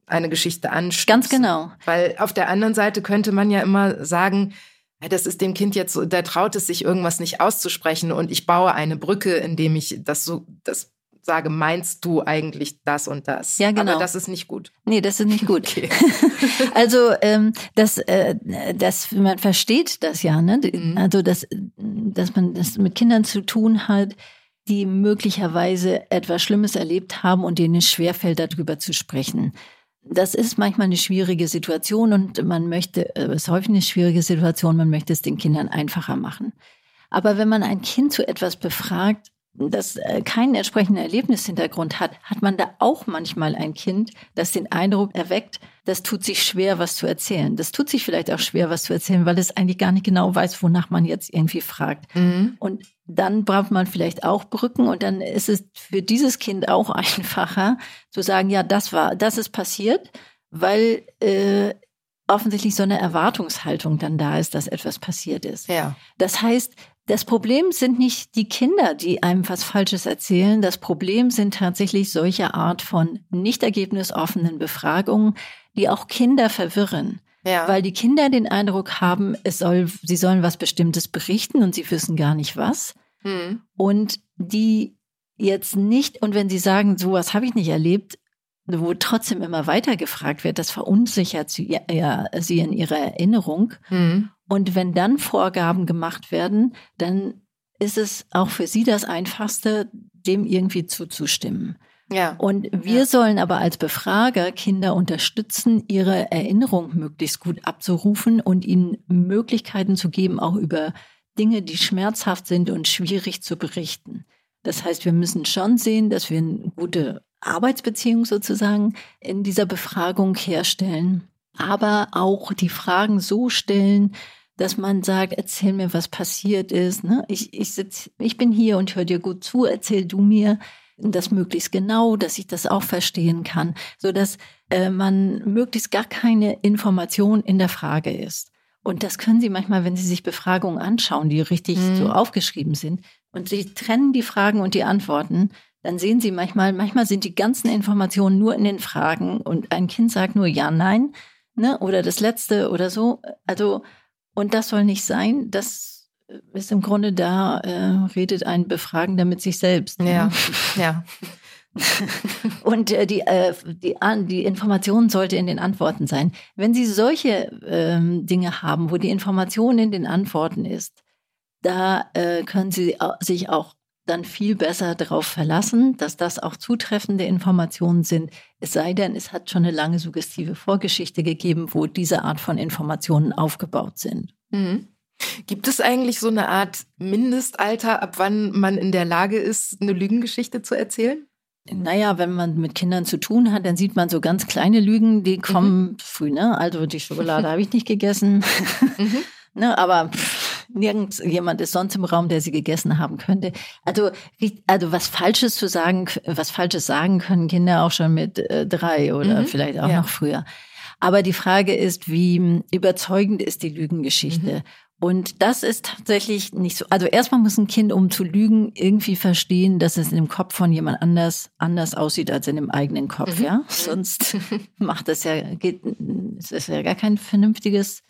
C: eine Geschichte anstupsen.
D: Ganz genau.
C: Weil auf der anderen Seite könnte man ja immer sagen, das ist dem Kind jetzt so, da traut es sich irgendwas nicht auszusprechen und ich baue eine Brücke, indem ich das so, das sage, meinst du eigentlich das und das?
D: Ja, genau.
C: Aber das ist nicht gut.
D: Nee, das ist nicht gut. Okay. <laughs> also ähm, das, äh, das, man versteht das ja, ne? Mhm. Also dass, dass man das mit Kindern zu tun hat, die möglicherweise etwas Schlimmes erlebt haben und denen es schwerfällt, darüber zu sprechen. Das ist manchmal eine schwierige Situation und man möchte, äh, es ist häufig eine schwierige Situation, man möchte es den Kindern einfacher machen. Aber wenn man ein Kind zu etwas befragt, das äh, keinen entsprechenden Erlebnishintergrund hat, hat man da auch manchmal ein Kind, das den Eindruck erweckt, das tut sich schwer, was zu erzählen. Das tut sich vielleicht auch schwer, was zu erzählen, weil es eigentlich gar nicht genau weiß, wonach man jetzt irgendwie fragt. Mhm. Und dann braucht man vielleicht auch Brücken und dann ist es für dieses Kind auch <laughs> einfacher zu sagen, ja, das war, das ist passiert, weil äh, offensichtlich so eine Erwartungshaltung dann da ist, dass etwas passiert ist.
C: Ja.
D: Das heißt, das Problem sind nicht die Kinder, die einem was Falsches erzählen. Das Problem sind tatsächlich solche Art von nicht ergebnisoffenen Befragungen, die auch Kinder verwirren. Ja. Weil die Kinder den Eindruck haben, es soll, sie sollen was Bestimmtes berichten und sie wissen gar nicht was. Hm. Und die jetzt nicht, und wenn sie sagen, sowas habe ich nicht erlebt, wo trotzdem immer weiter gefragt wird, das verunsichert sie, ja, sie in ihrer Erinnerung. Mhm. Und wenn dann Vorgaben gemacht werden, dann ist es auch für sie das Einfachste, dem irgendwie zuzustimmen. Ja. Und wir ja. sollen aber als Befrager Kinder unterstützen, ihre Erinnerung möglichst gut abzurufen und ihnen Möglichkeiten zu geben, auch über Dinge, die schmerzhaft sind und schwierig zu berichten. Das heißt, wir müssen schon sehen, dass wir eine gute Arbeitsbeziehung sozusagen in dieser Befragung herstellen, aber auch die Fragen so stellen, dass man sagt, erzähl mir, was passiert ist. Ne? Ich, ich, sitz, ich bin hier und höre dir gut zu, erzähl du mir das möglichst genau, dass ich das auch verstehen kann, so dass äh, man möglichst gar keine Information in der Frage ist. Und das können Sie manchmal, wenn Sie sich Befragungen anschauen, die richtig mhm. so aufgeschrieben sind, und Sie trennen die Fragen und die Antworten, dann sehen Sie manchmal, manchmal sind die ganzen Informationen nur in den Fragen und ein Kind sagt nur ja, nein, ne, oder das letzte oder so. Also, und das soll nicht sein. Das ist im Grunde da, äh, redet ein Befragender mit sich selbst.
C: Ne? Ja, <laughs> ja.
D: und äh, die, äh, die, die Information sollte in den Antworten sein. Wenn Sie solche ähm, Dinge haben, wo die Information in den Antworten ist, da äh, können Sie sich auch dann viel besser darauf verlassen, dass das auch zutreffende Informationen sind. Es sei denn, es hat schon eine lange suggestive Vorgeschichte gegeben, wo diese Art von Informationen aufgebaut sind. Mhm.
C: Gibt es eigentlich so eine Art Mindestalter, ab wann man in der Lage ist, eine Lügengeschichte zu erzählen?
D: Naja, wenn man mit Kindern zu tun hat, dann sieht man so ganz kleine Lügen, die kommen mhm. früh, ne? Also die Schokolade <laughs> habe ich nicht gegessen. Mhm. <laughs> ne, aber pff, nirgends jemand ist sonst im Raum, der sie gegessen haben könnte. Also, also was Falsches zu sagen, was Falsches sagen können Kinder auch schon mit äh, drei oder mhm. vielleicht auch ja. noch früher. Aber die Frage ist, wie überzeugend ist die Lügengeschichte? Mhm. Und das ist tatsächlich nicht so. Also erstmal muss ein Kind, um zu lügen, irgendwie verstehen, dass es in dem Kopf von jemand anders anders aussieht als in dem eigenen Kopf, mhm. ja. Sonst <laughs> macht das ja, geht, ist das ja gar kein vernünftiges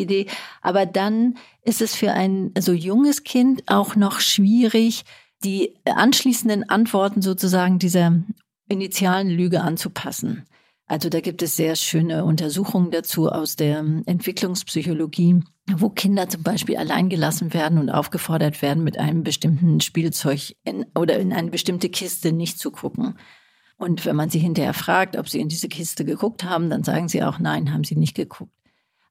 D: Idee. Aber dann ist es für ein so junges Kind auch noch schwierig, die anschließenden Antworten sozusagen dieser initialen Lüge anzupassen. Also da gibt es sehr schöne Untersuchungen dazu aus der Entwicklungspsychologie, wo Kinder zum Beispiel alleingelassen werden und aufgefordert werden, mit einem bestimmten Spielzeug in, oder in eine bestimmte Kiste nicht zu gucken. Und wenn man sie hinterher fragt, ob sie in diese Kiste geguckt haben, dann sagen sie auch, nein, haben sie nicht geguckt.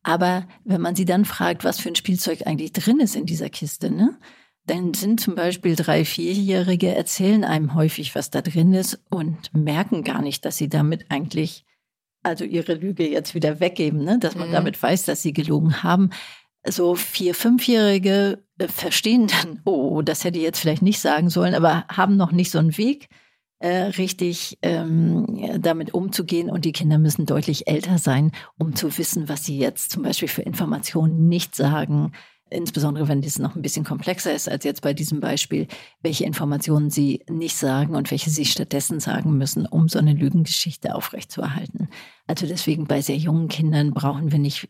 D: Aber wenn man sie dann fragt, was für ein Spielzeug eigentlich drin ist in dieser Kiste, ne? Dann sind zum Beispiel drei, vierjährige erzählen einem häufig, was da drin ist und merken gar nicht, dass sie damit eigentlich also ihre Lüge jetzt wieder weggeben, ne? dass man mhm. damit weiß, dass sie gelogen haben. So vier, fünfjährige äh, verstehen dann, oh, das hätte ich jetzt vielleicht nicht sagen sollen, aber haben noch nicht so einen Weg, richtig ähm, damit umzugehen. Und die Kinder müssen deutlich älter sein, um zu wissen, was sie jetzt zum Beispiel für Informationen nicht sagen, insbesondere wenn dies noch ein bisschen komplexer ist als jetzt bei diesem Beispiel, welche Informationen sie nicht sagen und welche sie stattdessen sagen müssen, um so eine Lügengeschichte aufrechtzuerhalten. Also deswegen bei sehr jungen Kindern brauchen wir nicht,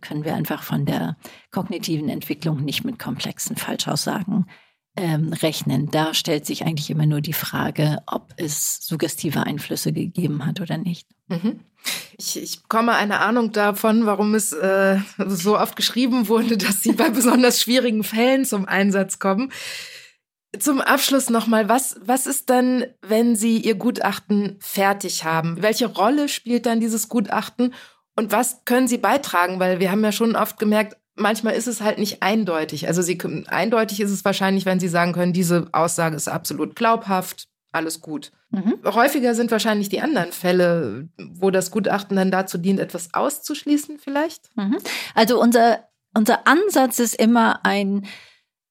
D: können wir einfach von der kognitiven Entwicklung nicht mit komplexen Falschaussagen ähm, rechnen. Da stellt sich eigentlich immer nur die Frage, ob es suggestive Einflüsse gegeben hat oder nicht.
C: Mhm. Ich, ich bekomme eine Ahnung davon, warum es äh, so oft geschrieben wurde, <laughs> dass sie bei besonders schwierigen Fällen zum Einsatz kommen. Zum Abschluss nochmal, was, was ist dann, wenn Sie Ihr Gutachten fertig haben? Welche Rolle spielt dann dieses Gutachten und was können Sie beitragen? Weil wir haben ja schon oft gemerkt, manchmal ist es halt nicht eindeutig. Also Sie, eindeutig ist es wahrscheinlich, wenn Sie sagen können, diese Aussage ist absolut glaubhaft, alles gut. Mhm. Häufiger sind wahrscheinlich die anderen Fälle, wo das Gutachten dann dazu dient, etwas auszuschließen vielleicht.
D: Mhm. Also unser, unser Ansatz ist immer ein,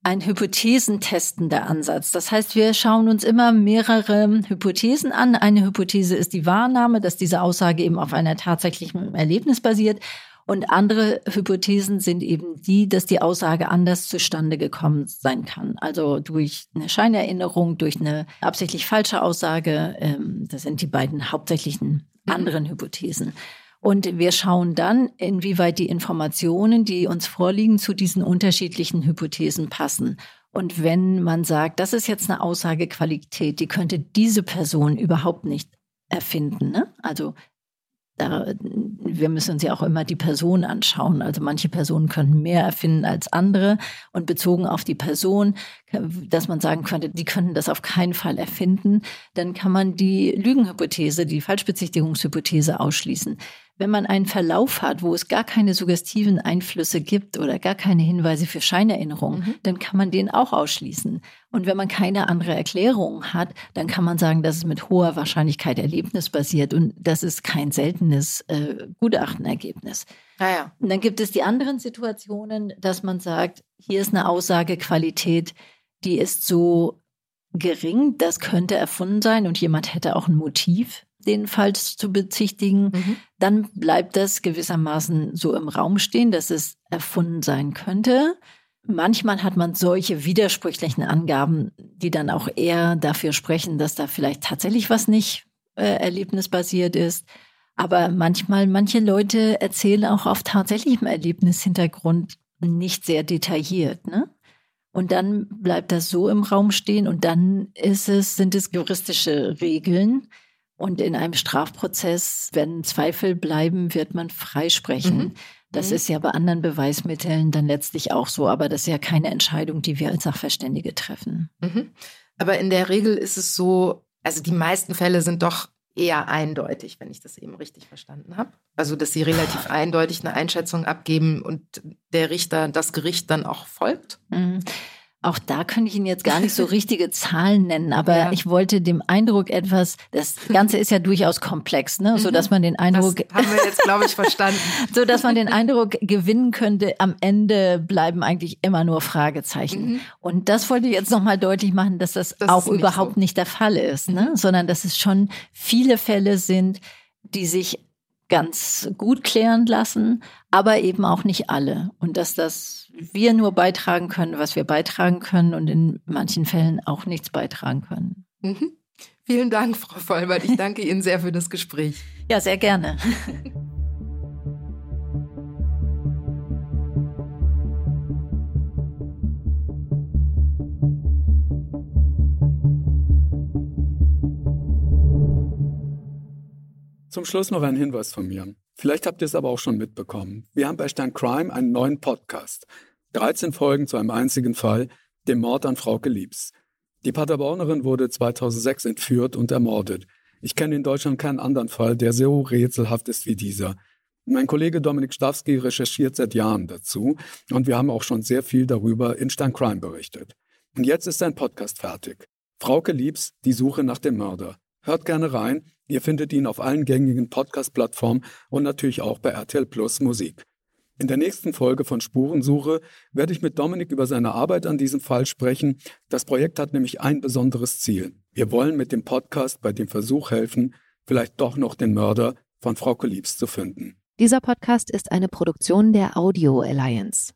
D: ein hypothesentestender Ansatz. Das heißt, wir schauen uns immer mehrere Hypothesen an. Eine Hypothese ist die Wahrnahme, dass diese Aussage eben auf einer tatsächlichen Erlebnis basiert. Und andere Hypothesen sind eben die, dass die Aussage anders zustande gekommen sein kann. Also durch eine Scheinerinnerung, durch eine absichtlich falsche Aussage. Ähm, das sind die beiden hauptsächlichen anderen Hypothesen. Und wir schauen dann, inwieweit die Informationen, die uns vorliegen, zu diesen unterschiedlichen Hypothesen passen. Und wenn man sagt, das ist jetzt eine Aussagequalität, die könnte diese Person überhaupt nicht erfinden. Ne? Also da, wir müssen uns ja auch immer die Person anschauen. Also manche Personen könnten mehr erfinden als andere. Und bezogen auf die Person, dass man sagen könnte, die können das auf keinen Fall erfinden, dann kann man die Lügenhypothese, die Falschbezichtigungshypothese ausschließen. Wenn man einen Verlauf hat, wo es gar keine suggestiven Einflüsse gibt oder gar keine Hinweise für Scheinerinnerungen, mhm. dann kann man den auch ausschließen. Und wenn man keine andere Erklärung hat, dann kann man sagen, dass es mit hoher Wahrscheinlichkeit erlebnisbasiert und das ist kein seltenes äh, Gutachtenergebnis.
C: Ah ja.
D: Und dann gibt es die anderen Situationen, dass man sagt, hier ist eine Aussagequalität, die ist so gering, das könnte erfunden sein und jemand hätte auch ein Motiv den falsch zu bezichtigen, mhm. dann bleibt das gewissermaßen so im Raum stehen, dass es erfunden sein könnte. Manchmal hat man solche widersprüchlichen Angaben, die dann auch eher dafür sprechen, dass da vielleicht tatsächlich was nicht äh, erlebnisbasiert ist. Aber manchmal, manche Leute erzählen auch auf tatsächlichem Erlebnishintergrund nicht sehr detailliert, ne? Und dann bleibt das so im Raum stehen und dann ist es, sind es juristische Regeln, und in einem Strafprozess, wenn Zweifel bleiben, wird man freisprechen. Mhm. Das mhm. ist ja bei anderen Beweismitteln dann letztlich auch so, aber das ist ja keine Entscheidung, die wir als Sachverständige treffen.
C: Mhm. Aber in der Regel ist es so, also die meisten Fälle sind doch eher eindeutig, wenn ich das eben richtig verstanden habe. Also, dass sie relativ <laughs> eindeutig eine Einschätzung abgeben und der Richter, das Gericht dann auch folgt.
D: Mhm. Auch da könnte ich Ihnen jetzt gar nicht so richtige Zahlen nennen, aber ja. ich wollte dem Eindruck etwas, das Ganze ist ja durchaus komplex, ne, so dass man den Eindruck
C: das haben wir jetzt glaube ich verstanden, <laughs>
D: so dass man den Eindruck gewinnen könnte, am Ende bleiben eigentlich immer nur Fragezeichen. Mhm. Und das wollte ich jetzt nochmal deutlich machen, dass das, das auch nicht überhaupt so. nicht der Fall ist, ne, mhm. sondern dass es schon viele Fälle sind, die sich ganz gut klären lassen, aber eben auch nicht alle. Und dass das wir nur beitragen können, was wir beitragen können und in manchen Fällen auch nichts beitragen können.
C: Mhm. Vielen Dank, Frau Vollbert. Ich danke Ihnen sehr für das Gespräch.
D: Ja, sehr gerne. <laughs>
A: Zum Schluss noch ein Hinweis von mir. Vielleicht habt ihr es aber auch schon mitbekommen. Wir haben bei Stern Crime einen neuen Podcast. 13 Folgen zu einem einzigen Fall, dem Mord an Frauke Liebs. Die Paderbornerin wurde 2006 entführt und ermordet. Ich kenne in Deutschland keinen anderen Fall, der so rätselhaft ist wie dieser. Mein Kollege Dominik Stawski recherchiert seit Jahren dazu und wir haben auch schon sehr viel darüber in Stern Crime berichtet. Und jetzt ist sein Podcast fertig. Frauke Liebs, die Suche nach dem Mörder. Hört gerne rein Ihr findet ihn auf allen gängigen Podcast-Plattformen und natürlich auch bei RTL Plus Musik. In der nächsten Folge von Spurensuche werde ich mit Dominik über seine Arbeit an diesem Fall sprechen. Das Projekt hat nämlich ein besonderes Ziel. Wir wollen mit dem Podcast bei dem Versuch helfen, vielleicht doch noch den Mörder von Frau Liebs zu finden.
E: Dieser Podcast ist eine Produktion der Audio Alliance.